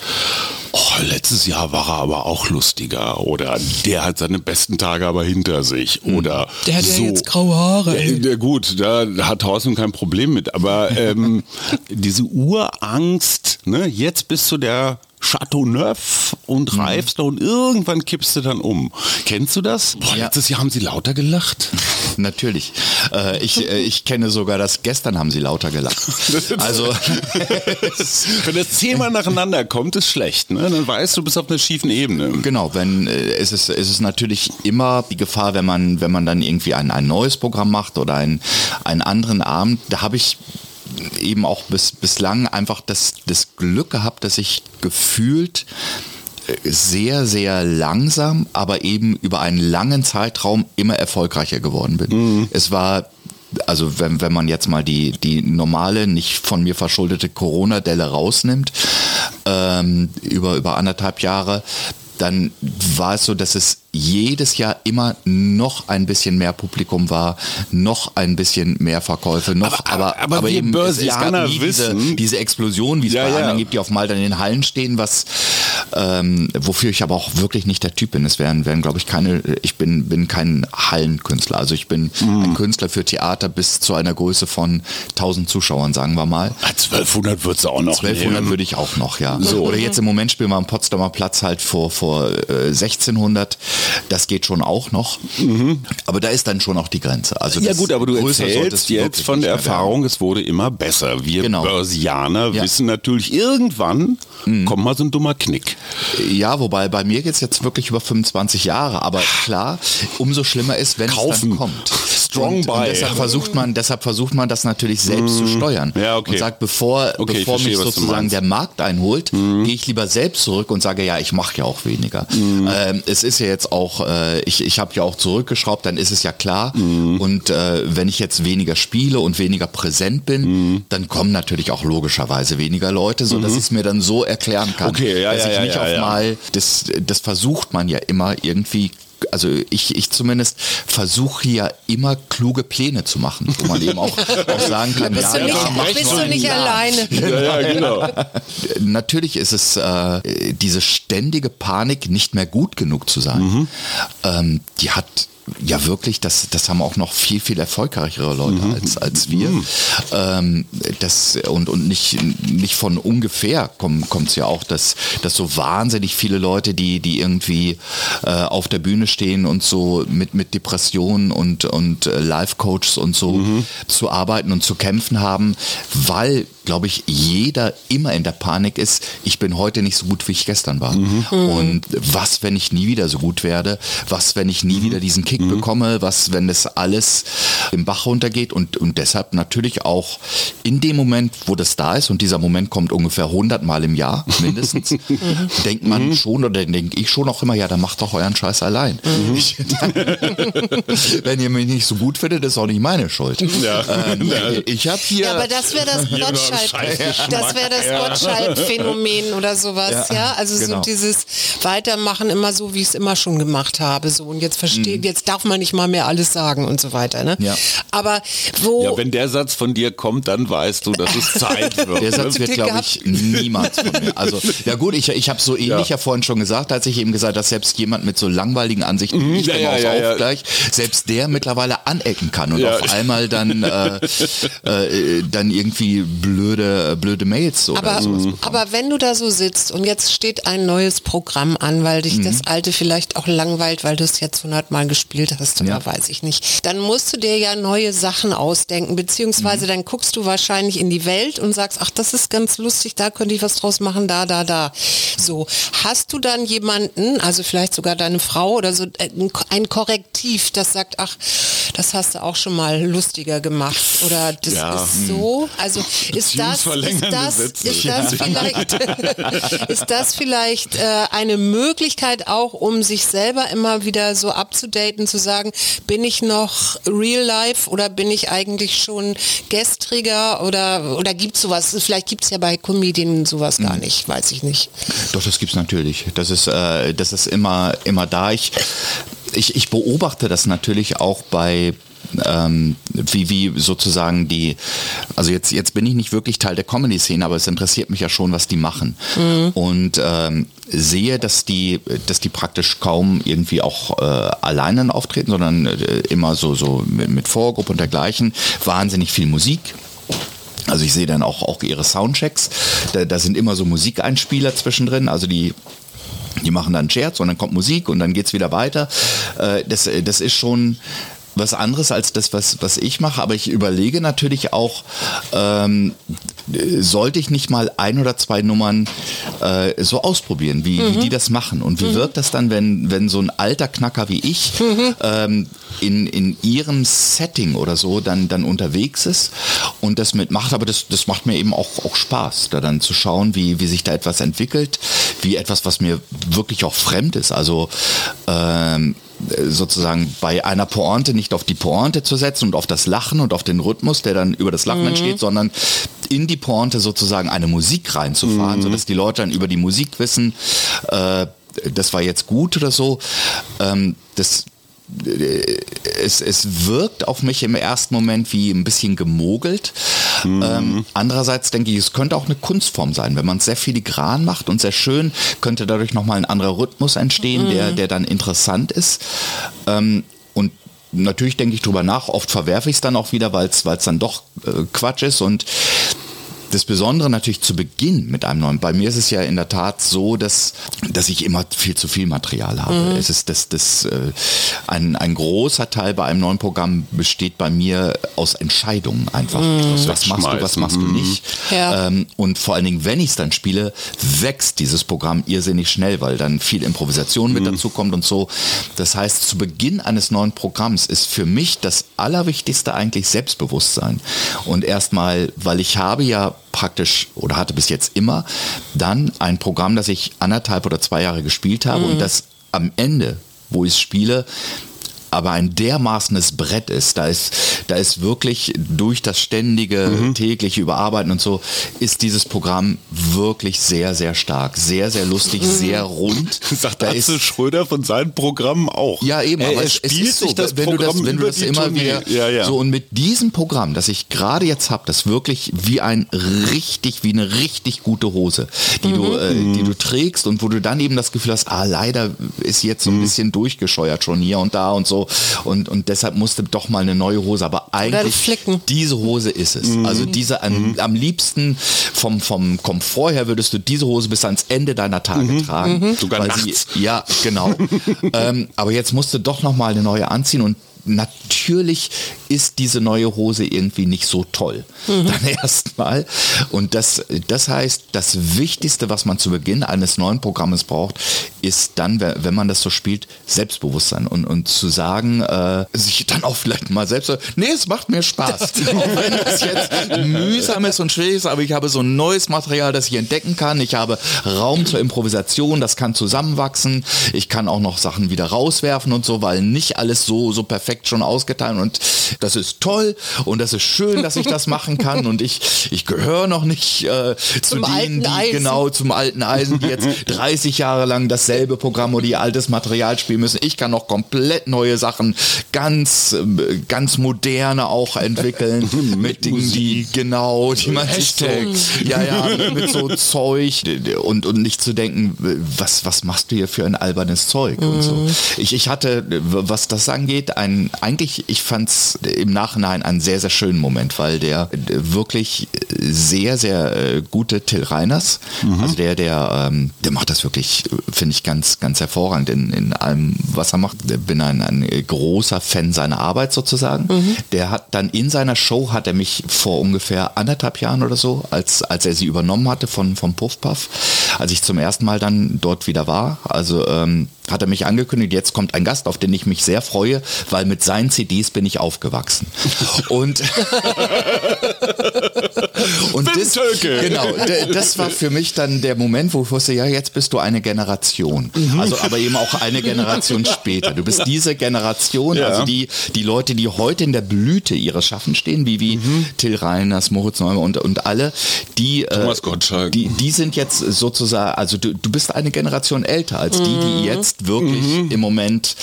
Oh, letztes Jahr war er aber auch lustiger oder der hat seine besten Tage aber hinter sich oder
Der hat ja
so.
jetzt graue Haare.
Der- gut, da hat Thorsten kein Problem mit, aber ähm, diese Urangst, ne, jetzt bist du der Chateau Neuf und reifst noch und irgendwann kippst du dann um. Kennst du das? Boah,
Ja.
letztes Jahr haben sie lauter gelacht.
Natürlich. Äh, ich, äh, ich kenne sogar das, gestern haben sie lauter gelacht. Also,
Wenn das zehnmal nacheinander kommt, ist schlecht, ne? Dann weißt du, du bist auf einer schiefen Ebene.
Genau, wenn äh, es ist es ist natürlich immer die Gefahr, wenn man wenn man dann irgendwie ein, ein neues Programm macht oder ein, einen anderen Abend, da habe ich eben auch bis, bislang einfach das, das Glück gehabt, dass ich gefühlt äh, sehr, sehr langsam, aber eben über einen langen Zeitraum immer erfolgreicher geworden bin. Es war also wenn, wenn man jetzt mal die, die normale, nicht von mir verschuldete Corona-Delle rausnimmt, ähm, über, über anderthalb Jahre, dann war es so, dass es jedes Jahr immer noch ein bisschen mehr Publikum war, noch ein bisschen mehr Verkäufe, noch,
Aber-
aber,
aber wir
eben es, es
Börsianer
nie diese,
wissen-
diese Explosion, wie es
Ja,
bei
ja.
anderen gibt, die auf Malta in den Hallen stehen, was ähm, wofür ich aber auch wirklich nicht der Typ bin. Es wären, wären glaube ich, keine, ich bin, bin kein Hallenkünstler. Also ich bin
Mhm.
ein Künstler für Theater bis zu einer Größe von 1000 Zuschauern, sagen wir mal.
Ah, 1200 wird's auch noch
1200
nehmen.
würde ich auch noch, ja. So. Oder jetzt im Moment spielen wir am Potsdamer Platz halt vor, vor äh, 1600. Das geht schon auch noch. Aber da ist dann schon auch die Grenze. Also
Mhm. Ja gut, aber du erzählst
es
jetzt von der
mehr werden.
Erfahrung, es wurde immer besser. Wir
Genau.
Börsianer
Ja.
wissen natürlich, irgendwann
Mhm.
kommt mal so ein dummer Knick.
Ja, wobei bei mir geht's jetzt wirklich über 25 Jahre. Aber klar, umso schlimmer ist, wenn es dann kommt.
Strong
und, und deshalb versucht man, deshalb versucht man das natürlich selbst zu steuern.
Ja, okay.
Und sagt, bevor,
Okay,
bevor mich
verstehe, du
sozusagen.
Mhm.
der Markt einholt, gehe ich lieber selbst zurück und sage, ja, ich mache ja auch weniger.
Mhm.
Ähm, es ist ja jetzt auch, äh, ich, ich habe ja auch zurückgeschraubt, dann ist es ja klar.
Mhm.
Und äh, wenn ich jetzt weniger spiele und weniger präsent bin,
Mhm.
dann kommen natürlich auch logischerweise weniger Leute, so dass ich es mir dann so erklären kann,
Okay, ja,
dass
ja,
ich
ja,
nicht
ja,
auf mal, das, das versucht man ja immer irgendwie also ich, ich zumindest versuche ja immer kluge Pläne zu machen, wo man eben auch, auch sagen kann,
Bist
ja,
du nicht,
ja,
bist du nicht alleine?
Ja, ja, genau.
natürlich ist es äh, diese ständige Panik, nicht mehr gut genug zu sein.
Mhm.
Ähm, die hat ja wirklich, das, das haben auch noch viel, viel erfolgreichere Leute
Mhm.
als, als wir. Ähm, das, und und nicht, nicht von ungefähr kommt es ja auch, dass, dass so wahnsinnig viele Leute, die, die irgendwie äh, auf der Bühne stehen und so mit, mit Depressionen und, und äh, Life-Coaches und so
Mhm.
zu arbeiten und zu kämpfen haben, weil glaube ich, jeder immer in der Panik ist, ich bin heute nicht so gut, wie ich gestern war.
Mhm.
Und was, wenn ich nie wieder so gut werde? Was, wenn ich nie
Mhm.
wieder diesen Kick bekomme? Was, wenn das alles im Bach runtergeht? Und, und deshalb natürlich auch in dem Moment, wo das da ist, und dieser Moment kommt ungefähr 100 Mal im Jahr mindestens, denkt man
Mhm.
schon oder denke ich schon auch immer, ja, dann macht doch euren Scheiß allein.
Mhm.
Ich, wenn ihr mich nicht so gut findet, ist auch nicht meine Schuld.
Ja.
Ähm, ich habe hier...
Ja, aber das wäre das
Jeder
Gottschalk, das wäre das Gottschalk-Phänomen oder sowas, ja.
Ja,
Also
genau.
so dieses Weitermachen immer so, wie ich es immer schon gemacht habe, so und jetzt versteht, jetzt darf man nicht mal mehr alles sagen und so weiter, ne?
Mhm. Ja.
Aber wo
Ja, wenn der Satz von dir kommt, dann weißt du, dass es Zeit wird.
Der Satz wird, glaube ich, niemals von mir. Also, ja gut, ich, ich habe so ähnlich ja. vorhin schon gesagt, als ich eben gesagt, dass selbst jemand mit so langweiligen Ansichten wie ich
ja, ja,
auch
ja, ja.
gleich, selbst der mittlerweile anecken kann und
Ja.
auf einmal dann, äh, äh, dann irgendwie blöd blöde, blöde Mails oder
Aber,
sowas bekommen.
aber wenn du da so sitzt und jetzt steht ein neues Programm an, weil dich
Mhm.
das alte vielleicht auch langweilt, weil du es jetzt hundertmal gespielt hast
Ja.
weiß ich nicht, dann musst du dir ja neue Sachen ausdenken,
Mhm.
beziehungsweise dann guckst du wahrscheinlich in die Welt und sagst, ach, das ist ganz lustig, da könnte ich was draus machen, da, da, da. So, hast du dann jemanden, also vielleicht sogar deine Frau oder so, äh, ein ein Korrektiv, das sagt, ach, das hast du auch schon mal lustiger gemacht oder das
Ja,
ist so, also ist das, ist
Beziehungsverlängernde
das, ist das vielleicht, ist das vielleicht äh, eine Möglichkeit auch, um sich selber immer wieder so abzudaten, zu sagen, bin ich noch real life oder bin ich eigentlich schon gestriger oder, oder gibt es sowas, vielleicht gibt es ja bei Comedien sowas gar nicht, weiß ich nicht.
Doch, das gibt's natürlich. Das ist, äh, das ist immer, immer da. Ich, ich, ich beobachte das natürlich auch bei ähm, wie, wie sozusagen die, also jetzt, jetzt bin ich nicht wirklich Teil der Comedy-Szene, aber es interessiert mich ja schon, was die machen. Und ähm, sehe, dass die, dass die praktisch kaum irgendwie auch äh, alleine auftreten, sondern äh, immer so, so mit, mit Vorgruppe und dergleichen. Wahnsinnig viel Musik. Also ich sehe dann auch, auch ihre Soundchecks. Da, da sind immer so Musikeinspieler zwischendrin. Also die die machen dann Scherz und dann kommt Musik und dann geht's wieder weiter. Äh, das, das ist schon was anderes als das, was, was ich mache, aber ich überlege natürlich auch, ähm, sollte ich nicht mal ein oder zwei Nummern äh, so ausprobieren, wie, wie die das machen? Und wie wirkt das dann, wenn, wenn so ein alter Knacker wie ich ähm, in, in ihrem Setting oder so dann, dann unterwegs ist und das mitmacht, aber das, das macht mir eben auch, auch Spaß, da dann zu schauen, wie, wie sich da etwas entwickelt, wie etwas, was mir wirklich auch fremd ist, also ähm, sozusagen bei einer Pointe nicht auf die Pointe zu setzen und auf das Lachen und auf den Rhythmus, der dann über das Lachen entsteht, sondern in die Pointe sozusagen eine Musik reinzufahren, sodass die Leute dann über die Musik wissen, äh, das war jetzt gut oder so. Ähm, das es, es wirkt auf mich im ersten Moment wie ein bisschen gemogelt. Ähm, andererseits denke ich, es könnte auch eine Kunstform sein. Wenn man es sehr filigran macht und sehr schön, könnte dadurch nochmal ein anderer Rhythmus entstehen, der, der dann interessant ist. Ähm, und natürlich denke ich drüber nach, oft verwerfe ich es dann auch wieder, weil es dann doch äh, Quatsch ist und das Besondere natürlich zu Beginn mit einem neuen. Bei mir ist es ja in der Tat so, dass, dass ich immer viel zu viel Material habe. Es ist das, das, äh, ein, ein großer Teil bei einem neuen Programm besteht bei mir aus Entscheidungen einfach. Was machst du, was machst du nicht?
Ja.
Ähm, und vor allen Dingen, wenn ich es dann spiele, wächst dieses Programm irrsinnig schnell, weil dann viel Improvisation mit dazu kommt und so. Das heißt, zu Beginn eines neuen Programms ist für mich das Allerwichtigste eigentlich Selbstbewusstsein. Und erstmal, weil ich habe ja praktisch oder hatte bis jetzt immer dann ein Programm, das ich anderthalb oder zwei Jahre gespielt habe und das am Ende, wo ich es spiele, aber ein dermaßenes Brett ist, da ist, da ist wirklich durch das ständige tägliche Überarbeiten und so, ist dieses Programm wirklich sehr, sehr stark, sehr, sehr lustig, sehr rund.
Sagt
da
Atze
ist,
Schröder von seinem Programm auch.
ja, eben,
er,
aber
er
es, es
spielt
ist so,
sich das
wenn du das, wenn du das immer
Tournee.
wieder
Ja, ja.
so und mit diesem Programm, das ich gerade jetzt habe, das wirklich wie ein richtig, wie eine richtig gute Hose, die du, äh, die du trägst und wo du dann eben das Gefühl hast, ah, leider ist jetzt so ein bisschen durchgescheuert schon hier und da und so und, und deshalb musste doch mal eine neue Hose, aber eigentlich
Flicken.
diese Hose ist es. Also diese am, am liebsten vom, vom Komfort her würdest du diese Hose bis ans Ende deiner Tage tragen.
Sogar
weil
nachts.
Sie, ja, genau. ähm, aber jetzt musst du doch noch mal eine neue anziehen und natürlich ist diese neue Hose irgendwie nicht so toll. Dann erstmal. Und das, das heißt, das Wichtigste, was man zu Beginn eines neuen Programmes braucht, ist dann, wenn man das so spielt, Selbstbewusstsein und, und zu sagen, äh, sich dann auch vielleicht mal selbst, nee, es macht mir Spaß. auch wenn das jetzt mühsam ist und schwierig ist, aber ich habe so ein neues Material, das ich entdecken kann. Ich habe Raum zur Improvisation, das kann zusammenwachsen. Ich kann auch noch Sachen wieder rauswerfen und so, weil nicht alles so, so perfekt schon ausgeteilt und das ist toll und das ist schön, dass ich das machen kann und ich, ich gehöre noch nicht äh, zu
Zum
denen,
alten
die
Eisen.
genau zum alten Eisen, die jetzt 30 Jahre lang dasselbe Programm oder ihr altes Material spielen müssen. Ich kann noch komplett neue Sachen, ganz, äh, ganz moderne auch entwickeln mit Dingen, die genau, die man sich so, ja, ja, mit so Zeug und, und nicht zu denken, was, was machst du hier für ein albernes Zeug und so. Ich, ich hatte, was das angeht, ein, eigentlich, ich fand's im Nachhinein einen sehr, sehr schönen Moment, weil der wirklich sehr, sehr äh, gute Till Reiners, mhm. also der, der, ähm, der macht das wirklich, finde ich, ganz, ganz hervorragend in, in allem, was er macht. Ich bin ein, ein großer Fan seiner Arbeit sozusagen. Mhm. Der hat dann in seiner Show, hat er mich vor ungefähr anderthalb Jahren oder so, als, als er sie übernommen hatte von, vom Puffpuff, als ich zum ersten Mal dann dort wieder war, also ähm, hat er mich angekündigt, jetzt kommt ein Gast, auf den ich mich sehr freue, weil mit seinen CDs bin ich aufgewachsen. Und, und das, genau, das war für mich dann der Moment, wo ich wusste, ja, jetzt bist du eine Generation. Mhm. Also aber eben auch eine Generation später. Du bist diese Generation, ja. also die, die Leute, die heute in der Blüte ihres Schaffens stehen, wie, wie mhm. Till Reiners, Moritz Neumann und, und alle, die, äh, die, die sind jetzt sozusagen, also du, du bist eine Generation älter als die, die mhm. jetzt wirklich mhm. im Moment,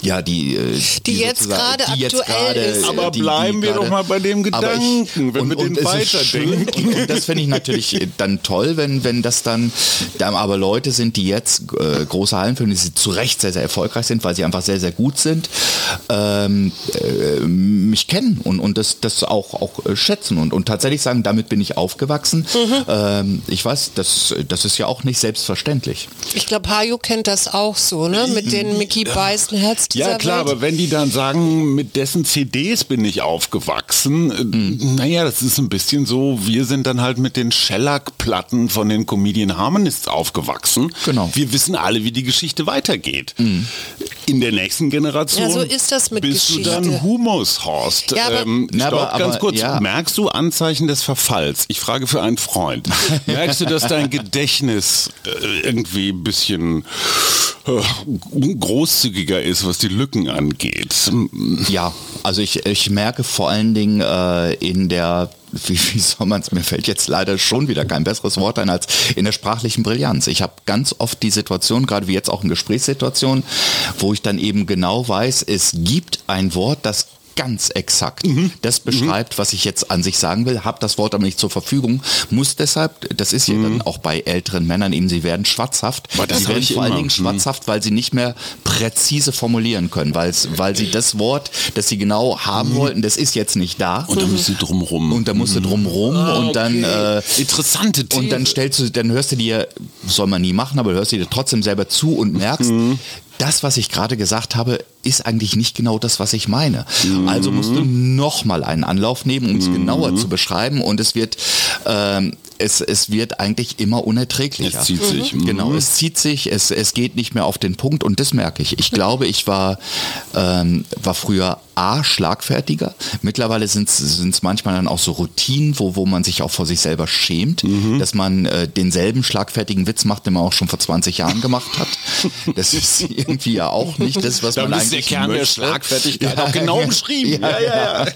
ja, die,
äh, die, die jetzt gerade aktuell ist.
Aber die, bleiben die wir doch mal bei dem Gedanken, ich, wenn und, wir den weiterdenken.
Und, und, das finde ich natürlich dann toll, wenn, wenn das dann, da aber Leute sind, die jetzt äh, große Hallenfilme, die zu Recht sehr, sehr erfolgreich sind, weil sie einfach sehr, sehr gut sind, ähm, äh, mich kennen und, und das, das auch, auch äh, schätzen und, und tatsächlich sagen, damit bin ich aufgewachsen. Mhm. Ähm, ich weiß, das, das ist ja auch nicht selbstverständlich.
Ich glaube, Hajo kennt das auch so, ne? Mit den Mickey Beißenherz
Ja klar, Welt. aber wenn die dann sagen, mit dessen CDs bin ich aufgewachsen, mhm. naja, das ist ein bisschen so, wir sind dann halt mit den Shellac-Platten von den Comedian Harmonists aufgewachsen.
Genau.
Wir wissen alle, wie die Geschichte weitergeht. Mhm. In der nächsten Generation
ja, so ist das mit
bist
Geschichte.
du dann Humus, Horst. Ja, aber, ähm, stopp, aber, ganz kurz. Ja. Merkst du Anzeichen des Verfalls? Ich frage für einen Freund. Merkst du, dass dein Gedächtnis äh, irgendwie ein bisschen äh, großzügiger ist, was die Lücken angeht.
Ja, also ich, ich merke vor allen Dingen äh, in der wie, wie soll man es, mir fällt jetzt leider schon wieder kein besseres Wort ein als in der sprachlichen Brillanz. Ich habe ganz oft die Situation, gerade wie jetzt auch in Gesprächssituationen, wo ich dann eben genau weiß, es gibt ein Wort, das ganz exakt. Mhm. Das beschreibt, mhm. was ich jetzt an sich sagen will, habe das Wort aber nicht zur Verfügung, muss deshalb, das ist ja mhm. dann auch bei älteren Männern eben, sie werden schwatzhaft. sie werden vor allen Dingen mhm. schwatzhaft, weil sie nicht mehr präzise formulieren können, weil, weil sie das Wort, das sie genau haben mhm. wollten, das ist jetzt nicht da.
Und da musst du drumrum.
Und da musst du mhm. drumrum ah, und dann äh,
interessante
These. Und dann stellst du, dann hörst du dir, soll man nie machen, aber hörst du dir trotzdem selber zu und merkst, das, was ich gerade gesagt habe, ist eigentlich nicht genau das, was ich meine. Mhm. Also musst du nochmal einen Anlauf nehmen, um es mhm. genauer zu beschreiben und es wird, ähm, es, es wird eigentlich immer unerträglicher.
Es zieht sich.
Mhm. Genau, es zieht sich, es, es geht nicht mehr auf den Punkt und das merke ich. Ich glaube, ich war, ähm, war früher A, schlagfertiger. Mittlerweile sind es manchmal dann auch so Routinen, wo, wo man sich auch vor sich selber schämt, mhm. dass man äh, denselben schlagfertigen Witz macht, den man auch schon vor 20 Jahren gemacht hat. Das ist irgendwie ja auch nicht das, was da man eigentlich
der Kern möchte. der Schlagfertigkeit ja, auch genau beschrieben. Ja, ja, ja.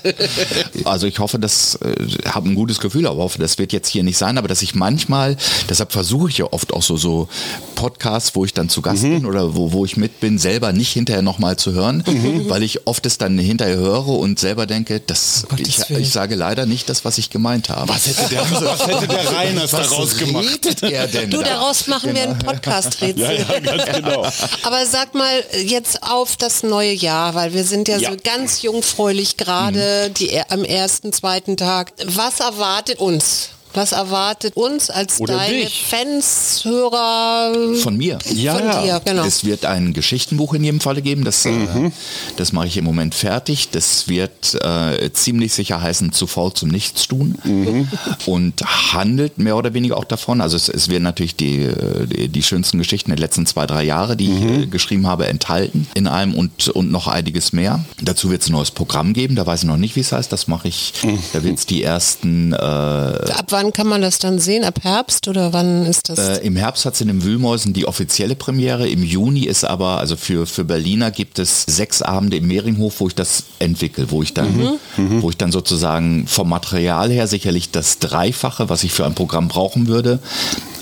Also ich hoffe, das äh, habe ein gutes Gefühl, aber hoffe, das wird jetzt hier nicht sein, aber dass ich manchmal, deshalb versuche ich ja oft auch so, so Podcasts, wo ich dann zu Gast mhm. bin oder wo, wo ich mit bin, selber nicht hinterher nochmal zu hören, mhm. weil ich oft es dann hinterher höre und selber denke, das, oh ich, ich, sage leider nicht das, was ich gemeint habe.
Was hätte der, was hätte der Reiners daraus gemacht?
Er denn du, daraus machen genau. wir einen Podcast-Rätsel. Ja, ja, ganz genau. Aber sag mal jetzt auf das neue Jahr, weil wir sind ja, ja. so ganz jungfräulich gerade mhm. am ersten, zweiten Tag. Was erwartet uns? Was erwartet uns als Oder deine dich. Fans, Hörer?
Von mir.
Ja, von dir,
genau. Es wird ein Geschichtenbuch in jedem Falle geben. Das, äh, mhm. äh, das mache ich im Moment fertig. Das wird äh, ziemlich sicher heißen Zu faul zum Nichtstun mhm. und handelt mehr oder weniger auch davon. Also es, es werden natürlich die, die, die, schönsten Geschichten der letzten zwei, drei Jahre, die mhm. ich äh, geschrieben habe, enthalten in einem und, und noch einiges mehr. Dazu wird es ein neues Programm geben. Da weiß ich noch nicht, wie es heißt. Das mache ich. Mhm. Da wird es die ersten. Äh,
Ab wann wann kann man das dann sehen? Ab Herbst oder wann ist das?
Äh, Im Herbst hat es in den Wühlmäusen die offizielle Premiere. Im Juni ist aber, also für, für Berliner gibt es sechs Abende im Mehringhof, wo ich das entwickle, wo ich dann, mhm. wo ich dann sozusagen vom Material her sicherlich das Dreifache, was ich für ein Programm brauchen würde,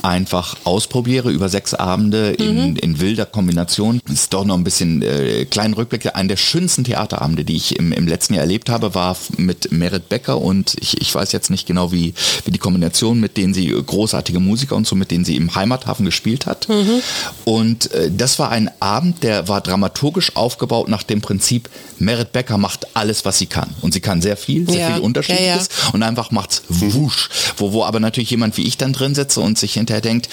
einfach ausprobiere über sechs Abende in, mhm. in wilder Kombination. Das ist doch noch ein bisschen äh, kleinen Rückblick. Einer der schönsten Theaterabende, die ich im, im letzten Jahr erlebt habe, war mit Merit Becker und ich, ich weiß jetzt nicht genau, wie, wie die Kombination, mit denen sie großartige Musiker und so, mit denen sie im Heimathafen gespielt hat.
Mhm.
Und äh, das war ein Abend, der war dramaturgisch aufgebaut nach dem Prinzip, Merit Becker macht alles, was sie kann. Und sie kann sehr viel, sehr
Ja,
viel Unterschiedliches
ja, ja.
und einfach macht's wusch. Wo, wo aber natürlich jemand wie ich dann drin sitze und sich hinterher denkt,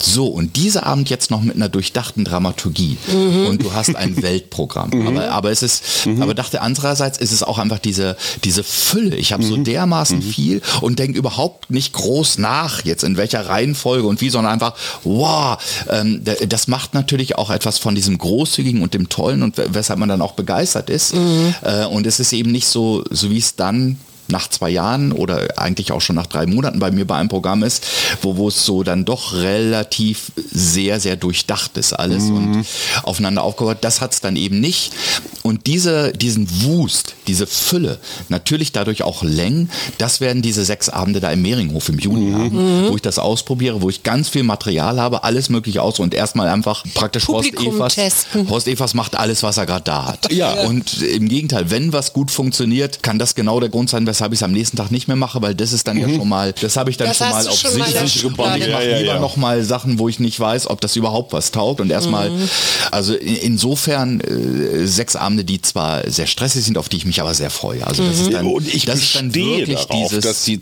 so, und dieser Abend jetzt noch mit einer durchdachten Dramaturgie.
Mhm.
Und du hast ein Weltprogramm. Aber, aber es ist, aber dachte andererseits ist es auch einfach diese, diese Fülle. Ich habe so
Mhm.
dermaßen viel und denke überhaupt nicht groß nach, jetzt in welcher Reihenfolge und wie, sondern einfach, wow, ähm, das macht natürlich auch etwas von diesem Großzügigen und dem Tollen und we- weshalb man dann auch begeistert ist.
Mhm.
Äh, und es ist eben nicht so, so wie es dann nach zwei Jahren oder eigentlich auch schon nach drei Monaten bei mir bei einem Programm ist, wo, wo es so dann doch relativ sehr, sehr durchdacht ist alles und aufeinander aufgebaut. Das hat es dann eben nicht. Und diese, diesen Wust, diese Fülle, natürlich dadurch auch Längen, das werden diese sechs Abende da im Mehringhof im Juni haben, wo ich das ausprobiere, wo ich ganz viel Material habe, alles mögliche aus und erstmal einfach praktisch Horst
Publikum
Evers,
testen.
Horst Evers macht alles, was er gerade da hat.
Ja.
Und im Gegenteil, wenn was gut funktioniert, kann das genau der Grund sein, weshalb ich es am nächsten Tag nicht mehr mache, weil das ist dann ja schon mal, das habe ich dann
Das
schon mal auf
schon
sich. Ich mache
Ja, ja,
lieber
ja.
noch mal Sachen, wo ich nicht weiß, ob das überhaupt was taugt. Und erstmal, also in- insofern äh, sechs Abende, die zwar sehr stressig sind, auf die ich mich aber sehr freue. Also das ist dann,
und ich
das ist dann
bestehe
wirklich
darauf,
dieses,
dass die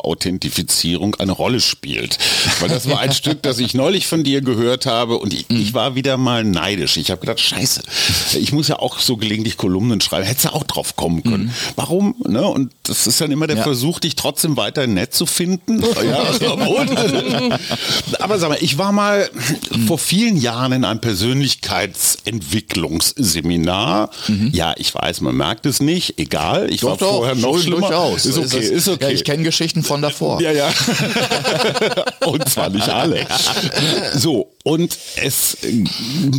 Zwei-Faktor-Authentifizierung eine Rolle spielt. Weil das war ein Stück, das ich neulich von dir gehört habe und ich,
Mhm.
ich war wieder mal neidisch. Ich habe gedacht, scheiße, ich muss ja auch so gelegentlich Kolumnen schreiben. Hättest du auch drauf kommen können. Warum? Ne? Und das ist dann immer der
Mhm. Ja.
Versuch, dich trotzdem weiter nett zu finden. ja, aber sag mal, ich war mal vor vielen Jahren in einem Persönlichkeitsentwicklungsseminar. Ja, ich weiß, man merkt es nicht. Egal, ich war vorher noch schlimmer.
durchaus.
Ist okay, ist okay.
Ja, ich kenne Geschichten von davor.
Ja, ja. und zwar nicht alle. So, und es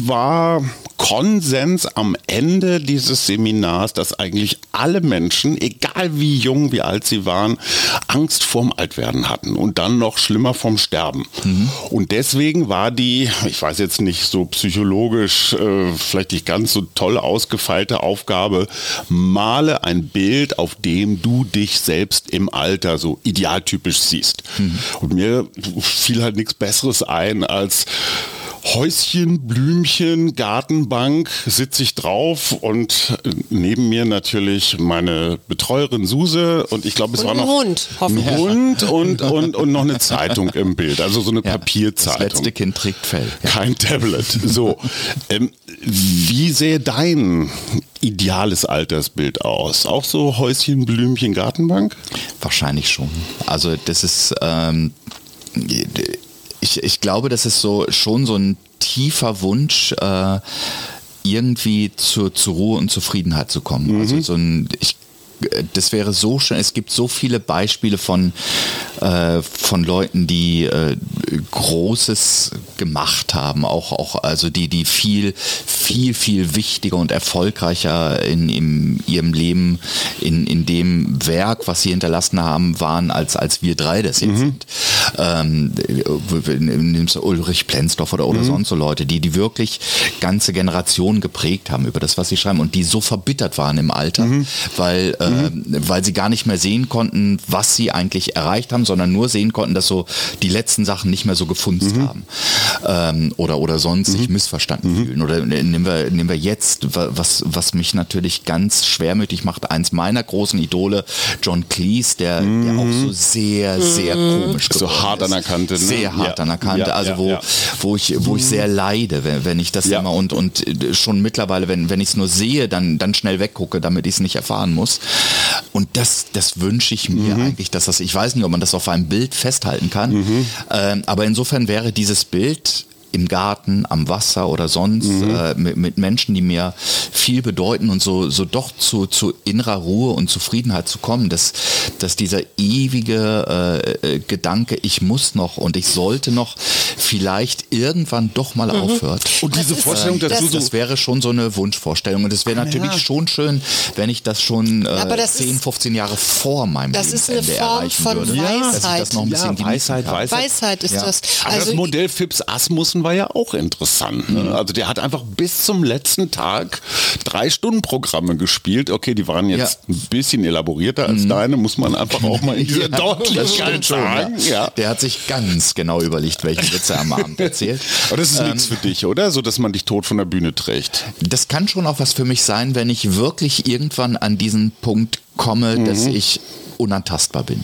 war Konsens am Ende dieses Seminars, dass eigentlich alle Menschen, egal wie jung, wie alt sie waren, Angst vorm Altwerden hatten und dann noch schlimmer vom Sterben. Und deswegen war die, ich weiß jetzt nicht so psychologisch, äh, vielleicht nicht ganz so toll ausgefeilte Aufgabe, male ein Bild, auf dem du dich selbst im Alter so idealtypisch siehst. Und mir fiel halt nichts Besseres ein als Häuschen, Blümchen, Gartenbank, sitze ich drauf und neben mir natürlich meine Betreuerin Suse und ich glaube, es
Und
war
ein
noch
Hund,
ein
hoffentlich.
Hund und, und, und noch eine Zeitung im Bild, also so eine
Das
Papierzeitung.
letzte Kind trägt Fell. Ja.
Kein Tablet. So, ähm, wie sähe dein ideales Altersbild aus? Auch so Häuschen, Blümchen, Gartenbank?
Wahrscheinlich schon. Also das ist, ähm, ich, ich glaube, das ist so schon so ein tiefer Wunsch, äh, irgendwie zur, zur Ruhe und Zufriedenheit zu kommen.
Mhm.
Also so ein, ich, das wäre so schön. Es gibt so viele Beispiele von, äh, von Leuten, die äh, Großes gemacht haben, auch, auch also die, die viel, viel, viel wichtiger und erfolgreicher in, in ihrem Leben, in, in dem Werk, was sie hinterlassen haben, waren, als, als wir drei das jetzt sind. Ähm, nimmst du Ulrich Plenzdorf oder, oder sonst so Leute, die, die wirklich ganze Generationen geprägt haben über das, was sie schreiben und die so verbittert waren im Alter, weil, äh, weil sie gar nicht mehr sehen konnten, was sie eigentlich erreicht haben, sondern nur sehen konnten, dass so die letzten Sachen nicht mehr so gefunzt haben ähm, oder, oder sonst sich missverstanden fühlen. Oder nehmen wir, nehmen wir jetzt, wa- was, was mich natürlich ganz schwermütig macht, eins meiner großen Idole, John Cleese, der, der auch so sehr, sehr komisch
So
geworden
hart
ist.
an der Kante, ne?
Sehr hart
Ja.
an der Kante,
Ja,
also
ja,
wo, wo ich, wo ich sehr leide, wenn, wenn ich das immer und, und schon mittlerweile, wenn, wenn ich es nur sehe, dann, dann schnell weggucke, damit ich es nicht erfahren muss. Und das, das wünsche ich mir
Mhm.
eigentlich, dass das, ich weiß nicht, ob man das auf einem Bild festhalten kann,
Mhm.
ähm, aber insofern wäre dieses Bild im Garten, am Wasser oder sonst
Mhm.
äh, mit, mit Menschen, die mir viel bedeuten und so, so doch zu, zu innerer Ruhe und Zufriedenheit zu kommen, dass, dass dieser ewige äh, äh, Gedanke, ich muss noch und ich sollte noch vielleicht irgendwann doch mal aufhört.
Und diese
ist-
Vorstellung, dass
das-
du so
Das wäre schon so eine Wunschvorstellung und es wäre natürlich
ja.
schon schön, wenn ich das schon äh,
Aber das
10,
ist-
15 Jahre vor meinem
Das ist eine
Lebensende
Form
erreichen
von
würde. Dass ich
Weisheit.
das noch ein bisschen
Ja, Weisheit. Weisheit.
Weisheit ist
Ja.
das.
Das
Also
Modell Phipps Asmussen Carsten war ja auch interessant. Ne? Also der hat einfach bis zum letzten Tag drei Stunden Programme gespielt. Okay, die waren jetzt
Ja.
ein bisschen elaborierter als deine, muss man einfach auch mal in dieser
Ja,
Deutlichkeit
stimmt schon,
sagen.
ja. Der hat sich ganz genau überlegt, welche Witze er am Abend erzählt.
Aber das ist
Ähm,
nichts für dich, oder? So, dass man dich tot von der Bühne trägt.
Das kann schon auch was für mich sein, wenn ich wirklich irgendwann an diesen Punkt komme, dass
Mhm.
ich unantastbar bin.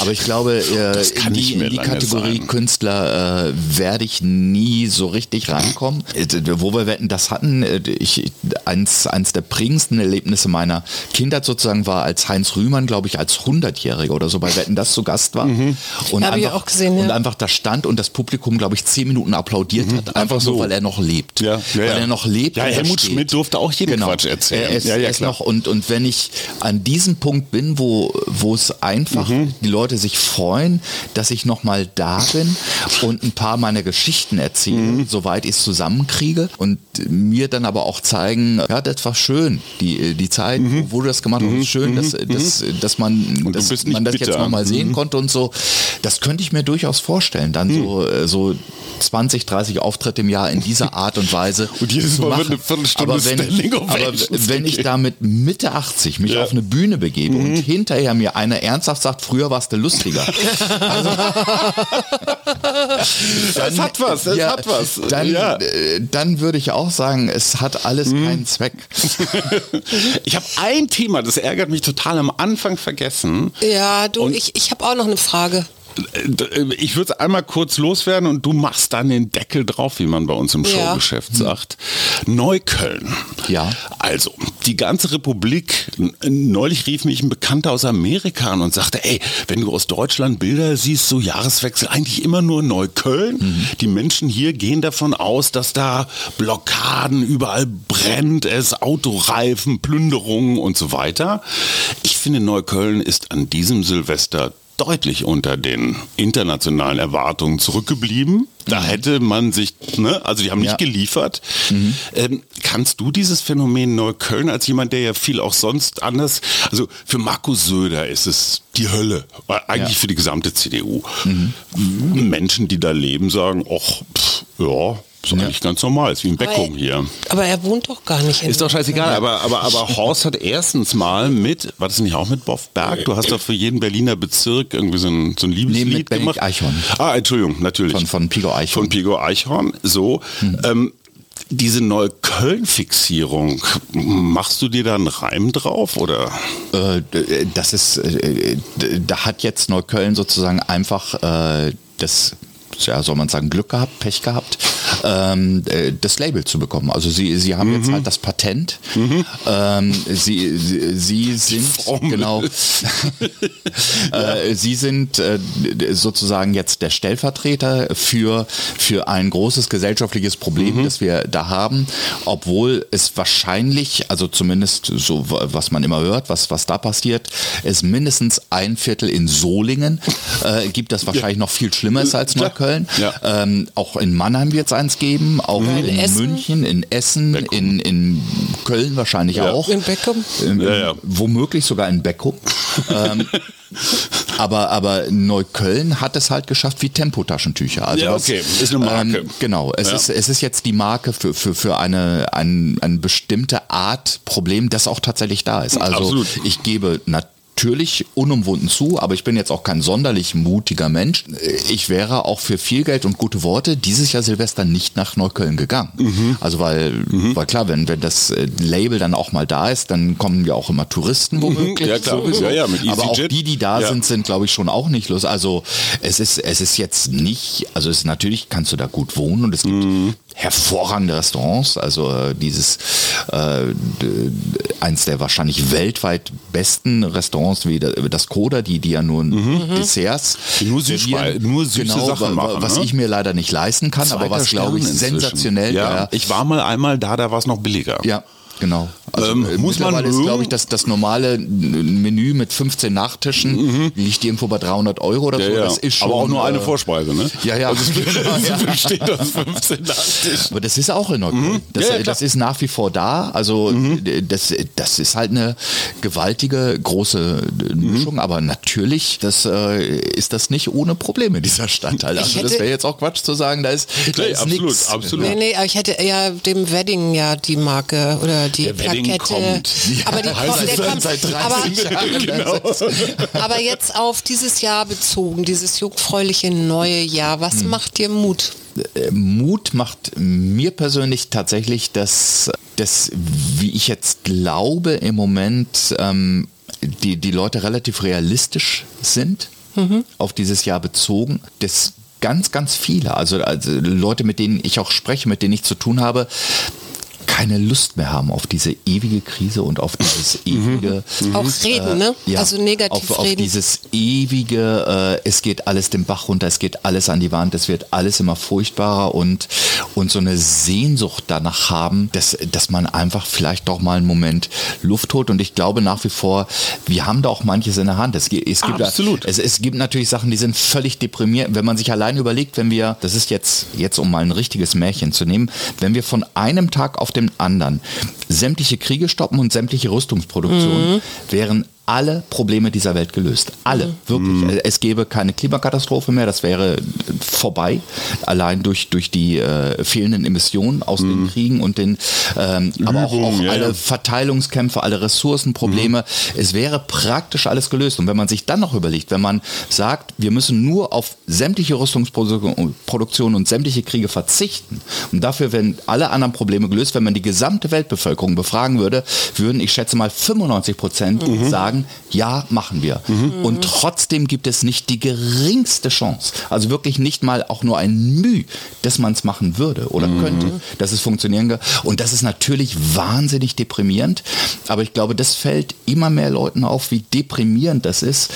Aber ich glaube, äh, in die, in die Kategorie
sein.
Künstler äh, werde ich nie so richtig rankommen. Äh, wo wir wetten, das hatten, äh, ich, eins, eins der prägendsten Erlebnisse meiner Kindheit sozusagen war, als Heinz Rühmann, glaube ich, als 100-Jähriger oder so bei Wetten, das zu Gast war.
Mhm.
Und,
Hab ich
einfach,
auch gesehen, ja.
und einfach da stand und das Publikum, glaube ich, zehn Minuten applaudiert hat. Einfach
Mhm. so.
weil er noch lebt.
Ja, ja,
weil
ja.
er noch lebt.
Ja, Helmut
steht.
Schmidt durfte auch jeden
genau.
Quatsch erzählen.
Er ist,
Ja, ja,
ist
klar.
noch und, und wenn ich an diesem Punkt bin, wo, wo es einfach
Mhm.
die Leute sich freuen, dass ich noch mal da bin und ein paar meiner Geschichten erzähle,
Mhm.
soweit ich es zusammenkriege und mir dann aber auch zeigen, ja, das war schön, die, die Zeit, wo, wo du das gemacht hast, ist schön, dass, dass, dass man,
Mhm.
dass
bist nicht
man das jetzt
bitter.
noch mal sehen
Mhm.
konnte und so. Das könnte ich mir durchaus vorstellen, dann so,
Mhm.
äh, so 20, 30 Auftritte im Jahr in dieser Art und Weise
Und jedes
zu
Mal wird eine Viertelstunde
aber wenn,
Standing
aber wenn ich damit Mitte 80 mich
Ja. Mhm.
auf eine Bühne begebe und hinterher mir einer ernsthaft sagt, früher warst du lustiger.
Es hat was, es hat was.
Dann,
Ja.
äh, dann würde ich auch sagen, es hat alles
Mhm.
keinen Zweck.
Ich habe ein Thema, das ärgert mich total am Anfang vergessen.
Ja, du,
Und-
ich, ich habe auch noch eine Frage.
Äh, Ich würde es einmal kurz loswerden und du machst dann den Deckel drauf, wie man bei uns im
Ja.
Showgeschäft sagt. Neukölln.
Ja.
Also, die ganze Republik, neulich rief mich ein Bekannter aus Amerika an und sagte, ey, wenn du aus Deutschland Bilder siehst, so Jahreswechsel, eigentlich immer nur Neukölln. Die Menschen hier gehen davon aus, dass da Blockaden, überall brennt es, Autoreifen, Plünderungen und so weiter. Ich finde, Neukölln ist an diesem Silvester deutlich unter den internationalen Erwartungen zurückgeblieben. Da hätte man sich, ne, also die haben nicht
Ja.
geliefert. Ähm, kannst du dieses Phänomen Neukölln als jemand, der ja viel auch sonst anders, also für Markus Söder ist es die Hölle, äh, eigentlich
Ja.
für die gesamte CDU. Menschen, die da leben, sagen, ach, ja, ist eigentlich ganz normal, ist wie ein Beckum hier.
Aber er wohnt doch gar nicht in
Ist doch scheißegal, aber, aber, aber Horst hat erstens mal mit, war das nicht auch mit Boff Berg? Du hast doch für jeden Berliner Bezirk irgendwie so ein, so ein Liebeslied
mit Benedikt
gemacht.
Eichhorn.
Ah, Entschuldigung, natürlich.
Von- von Pico Eichhorn.
Von Pico Eichhorn, so. Ähm, diese Neukölln-Fixierung, machst du dir da einen Reim drauf oder?
Äh, das ist, äh, da hat jetzt Neukölln sozusagen einfach äh, das, ja, soll man sagen, Glück gehabt, Pech gehabt, ähm, äh, das Label zu bekommen. Also sie, sie haben
Mhm.
jetzt halt das Patent. Ähm, sie, sie, sie sind genau. äh, sie sind äh, sozusagen jetzt der Stellvertreter für für ein großes gesellschaftliches Problem, das wir da haben, obwohl es wahrscheinlich, also zumindest so wa- was man immer hört, was was da passiert, es mindestens ein Viertel in Solingen äh, gibt, das wahrscheinlich noch viel schlimmer ist als. Neukölln.
Ja.
Ähm, auch in Mannheim wird es eins geben, auch
In
in,
Essen.
München, in Essen, in, in Köln wahrscheinlich
Ja.
auch.
In Beckum?
Ähm,
Ja, ja.
Womöglich sogar in Beckum. ähm, aber, aber Neukölln hat es halt geschafft wie Tempotaschentücher. Also
Ja, okay. Ist eine Marke.
Ähm, genau. Es,
Ja.
ist, es ist jetzt die Marke für, für, für eine, ein, eine bestimmte Art Problem, das auch tatsächlich da ist. Also
Absolut.
ich gebe natürlich unumwunden zu, aber ich bin jetzt auch kein sonderlich mutiger Mensch. Ich wäre auch für viel Geld und gute Worte dieses Jahr Silvester nicht nach Neukölln gegangen.
Mhm.
Also weil, weil klar, wenn, wenn das äh, Label dann auch mal da ist, dann kommen ja auch immer Touristen womöglich.
Mhm. Ja, klar.
sowieso.
Ja, ja, mit
aber auch die, die da
Ja.
sind, sind glaube ich schon auch nicht los. Also es ist, es ist jetzt nicht, also es ist natürlich kannst du da gut wohnen und es gibt
Mhm.
Hervorragende Restaurants. Also äh, dieses äh, eins der wahrscheinlich weltweit besten Restaurants wie da- das Koda, die, die ja nur Desserts
Mhm. Die nur
servieren.
nur süße
genau,
Sachen machen,
was
ne?
ich mir leider nicht leisten kann, aber
Zweiter
was glaube ich
Stern
sensationell
Ja,
ja,
ich war mal einmal da, da war es noch billiger.
ja, genau. Also
Ähm,
äh,
muss man
mittlerweile ist,
mögen?
glaube ich, das, das normale Menü mit 15 Nachtischen liegt irgendwo bei 300 Euro oder so.
Mhm. Ja, ja.
Das ist schon,
Aber auch nur eine
äh,
Vorspeise, ne?
Ja, ja.
Also es
Ja.
besteht aus 15 Nachtisch.
Aber das ist auch in Ordnung. Das,
Mhm. Ja, ja. Mhm.
das ist nach wie vor da. Also äh, das, das ist halt eine gewaltige, große äh,
Mhm.
Mischung. Aber natürlich das, äh, ist das nicht ohne Probleme in dieser Stadt. Halt. Also das wäre jetzt auch Quatsch zu sagen, da ist, da
Nee,
ist
absolut,
nichts.
absolut.
Nee, nee, aber ich hätte eher dem Wedding ja die Marke oder die
Der
Plakette.
kommt.
Aber die
es
der kommt,
seit 13
aber,
Jahren.
Genau.
aber jetzt auf dieses Jahr bezogen, dieses jungfräuliche neue Jahr, was
Hm.
macht dir Mut?
Äh, Mut macht mir persönlich tatsächlich, dass, dass wie ich jetzt glaube, im Moment ähm, die, die Leute relativ realistisch sind, auf dieses Jahr bezogen. Das ganz, ganz viele, also, also Leute, mit denen ich auch spreche, mit denen ich zu tun habe, keine Lust mehr haben auf diese ewige Krise und auf dieses ewige
Auch reden, ne?
ja,
also negativ
auf, auf
reden.
dieses ewige, äh, es geht alles den Bach runter, es geht alles an die Wand, es wird alles immer furchtbarer und, und so eine Sehnsucht danach haben, dass, dass man einfach vielleicht doch mal einen Moment Luft holt. Und ich glaube nach wie vor, wir haben da auch manches in der Hand. Es, es gibt,
Absolut.
Es, es gibt natürlich Sachen, die sind völlig deprimierend. Wenn man sich allein überlegt, wenn wir, das ist jetzt, jetzt um mal ein richtiges Märchen zu nehmen, wenn wir von einem Tag auf den anderen. Sämtliche Kriege stoppen und sämtliche Rüstungsproduktion, wären alle Probleme dieser Welt gelöst. Alle, wirklich. Es gäbe keine Klimakatastrophe mehr, das wäre vorbei, allein durch, durch die äh, fehlenden Emissionen aus den Kriegen und den, ähm, aber auch, auch
ja,
alle
ja.
Verteilungskämpfe, alle Ressourcenprobleme. Es wäre praktisch alles gelöst. Und wenn man sich dann noch überlegt, wenn man sagt, wir müssen nur auf sämtliche Rüstungsproduktion und sämtliche Kriege verzichten und dafür werden alle anderen Probleme gelöst, wenn man die gesamte Weltbevölkerung befragen würde, würden, ich schätze mal, 95 Prozent sagen, ja, machen wir. Und trotzdem gibt es nicht die geringste Chance, also wirklich nicht mal auch nur ein Mühe, dass man es machen würde oder könnte, dass es funktionieren kann. Und das ist natürlich wahnsinnig deprimierend, aber ich glaube, das fällt immer mehr Leuten auf, wie deprimierend das ist.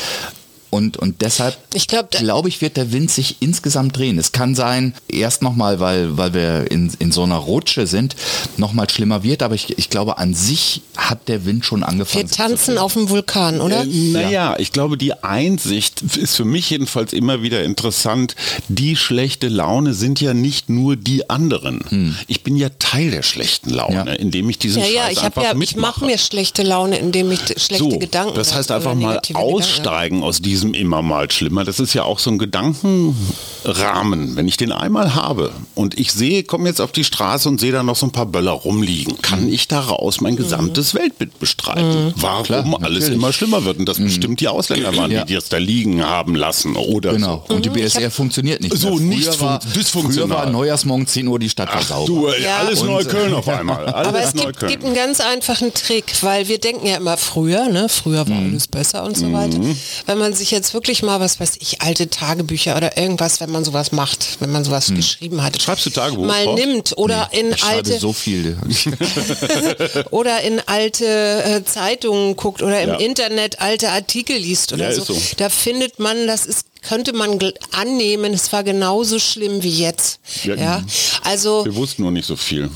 Und, und deshalb
Ich glaub,
glaube ich, wird der Wind sich insgesamt drehen. Es kann sein, erst nochmal, weil, weil wir in, in so einer Rutsche sind, nochmal schlimmer wird, aber ich, ich glaube, an sich hat der Wind schon angefangen.
Wir tanzen auf dem Vulkan, oder?
Äh, naja, ich glaube, die Einsicht ist für mich jedenfalls immer wieder interessant. Die schlechte Laune sind ja nicht nur die anderen. Ich bin ja Teil der schlechten Laune,
Ja.
indem ich diesen
Ja, ja,
Scheiß
ich habe
einfach
ja, ich
mitmache.
mache mir schlechte Laune, indem ich schlechte
so,
Gedanken
das heißt einfach mal
negative Gedanken
aussteigen aus diesem immer mal schlimmer. Das ist ja auch so ein Gedankenrahmen. Wenn ich den einmal habe und ich sehe, komme jetzt auf die Straße und sehe da noch so ein paar Böller rumliegen, kann ich daraus mein gesamtes Weltbild bestreiten. Warum
Klar,
alles immer schlimmer wird und das bestimmt die Ausländer waren,
Ja.
die das da liegen haben lassen oder
Genau.
so.
Und die BSR funktioniert nicht.
So,
mehr.
nicht
früher war,
fun- dysfunktional.
Früher war Neujahrsmorgen 10 Uhr die Stadt war
Ach
sauber.
du, ey,
Ja.
alles
Und,
Neukölln auf einmal. Alles
Aber es gibt, gibt einen ganz einfachen Trick, weil wir denken ja immer früher, ne? früher war alles besser und so weiter. Wenn man sich jetzt wirklich mal, was weiß ich, alte Tagebücher oder irgendwas, wenn man sowas macht, wenn man sowas geschrieben hat,
Schreibst du Tagebuch,
mal
Horst?
nimmt oder in
Ich schreibe
alte
so viel.
oder in alte äh, Zeitungen guckt oder im
Ja.
Internet alte Artikel liest oder
Ja,
so,
so.
da findet man, das ist könnte man annehmen, es war genauso schlimm wie jetzt.
Ja,
Ja, also
Wir wussten nur nicht so viel.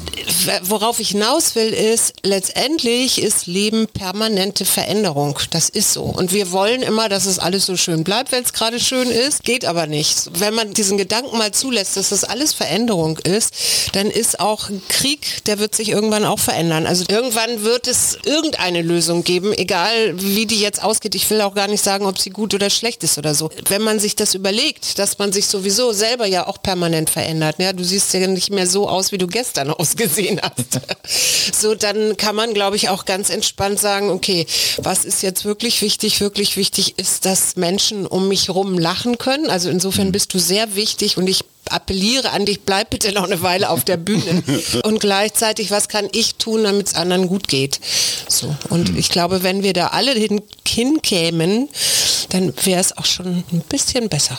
worauf ich hinaus will, ist, letztendlich ist Leben permanente Veränderung. Das ist so. Und wir wollen immer, dass es alles so schön bleibt, wenn es gerade schön ist. Geht aber nicht. Wenn man diesen Gedanken mal zulässt, dass das alles Veränderung ist, dann ist auch ein Krieg, der wird sich irgendwann auch verändern. Also irgendwann wird es irgendeine Lösung geben, egal wie die jetzt ausgeht. Ich will auch gar nicht sagen, ob sie gut oder schlecht ist oder so. Wenn man sich das überlegt, dass man sich sowieso selber ja auch permanent verändert. Ja, du siehst ja nicht mehr so aus, wie du gestern ausgesehen hast. so, dann kann man, glaube ich, auch ganz entspannt sagen, okay, was ist jetzt wirklich wichtig? Wirklich wichtig ist, dass Menschen um mich rum lachen können. Also insofern bist du sehr wichtig und ich appelliere an dich, bleib bitte noch eine Weile auf der Bühne. und gleichzeitig, was kann ich tun, damit es anderen gut geht? So. Und ich glaube, wenn wir da alle hin, hinkämen, dann wäre es auch schon ein bisschen besser.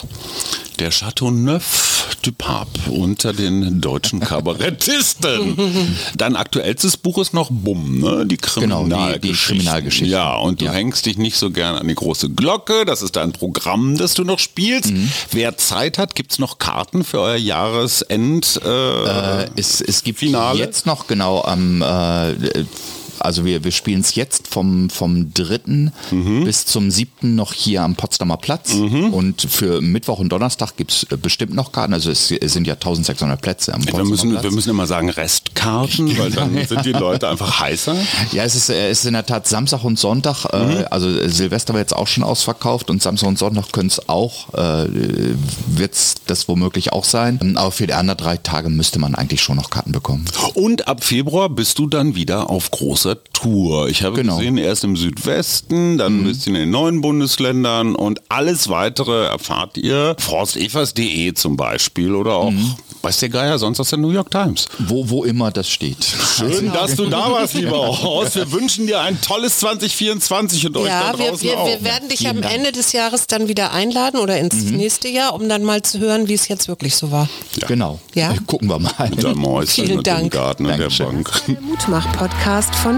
Der Chateau Neuf du Pape unter den deutschen Kabarettisten. Dein aktuellstes Buch ist noch Bumm, ne? Die
Genau, die- die.
Kriminalgeschichten. Ja, und du
Ja.
hängst dich nicht so gern an die große Glocke. Das ist dein Programm, das du noch spielst.
Mhm.
Wer Zeit hat, gibt es noch Karten für euer Jahresend. Äh,
Äh, es, es gibt
Finale?
jetzt noch genau am äh, Also wir, wir spielen es jetzt vom, vom 3.
Mhm.
bis zum 7. noch hier am Potsdamer Platz. Und für Mittwoch und Donnerstag gibt es bestimmt noch Karten. Also es, es sind ja 1600 Plätze am
Wir
Potsdamer
müssen,
Platz.
wir müssen immer sagen Restkarten, weil dann sind die Leute einfach heißer.
Ja, es ist, äh, es ist in der Tat Samstag und Sonntag. Äh,
Mhm.
also äh, Silvester war jetzt auch schon ausverkauft und Samstag und Sonntag können es auch, äh, wird es das womöglich auch sein. Ähm, Aber für die anderen drei Tage müsste man eigentlich schon noch Karten bekommen.
Und ab Februar bist du dann wieder auf großer Tour. Ich habe
Genau. Mhm.
gesehen, erst im Südwesten, dann ein bisschen in den neuen Bundesländern und alles weitere erfahrt ihr. Forstevers.de zum Beispiel oder auch,
Mhm.
weiß der Geier, sonst aus der New York Times.
Wo, wo immer das steht.
Schön, dass du da warst, lieber Horst. Wir wünschen dir ein tolles 2024 und euch
Ja,
da
wir,
draußen
wir,
auch.
wir werden dich
Vielen
am
Dank.
Ende des Jahres dann wieder einladen oder ins
Mhm.
nächste Jahr, um dann mal zu hören, wie es jetzt wirklich so war.
Genau.
Ja?
Gucken wir mal.
Mit deinem Häuschen
Vielen
und dem
Dank.
Garten und der
Dankeschön.
Bank.
Mutmach-Podcast von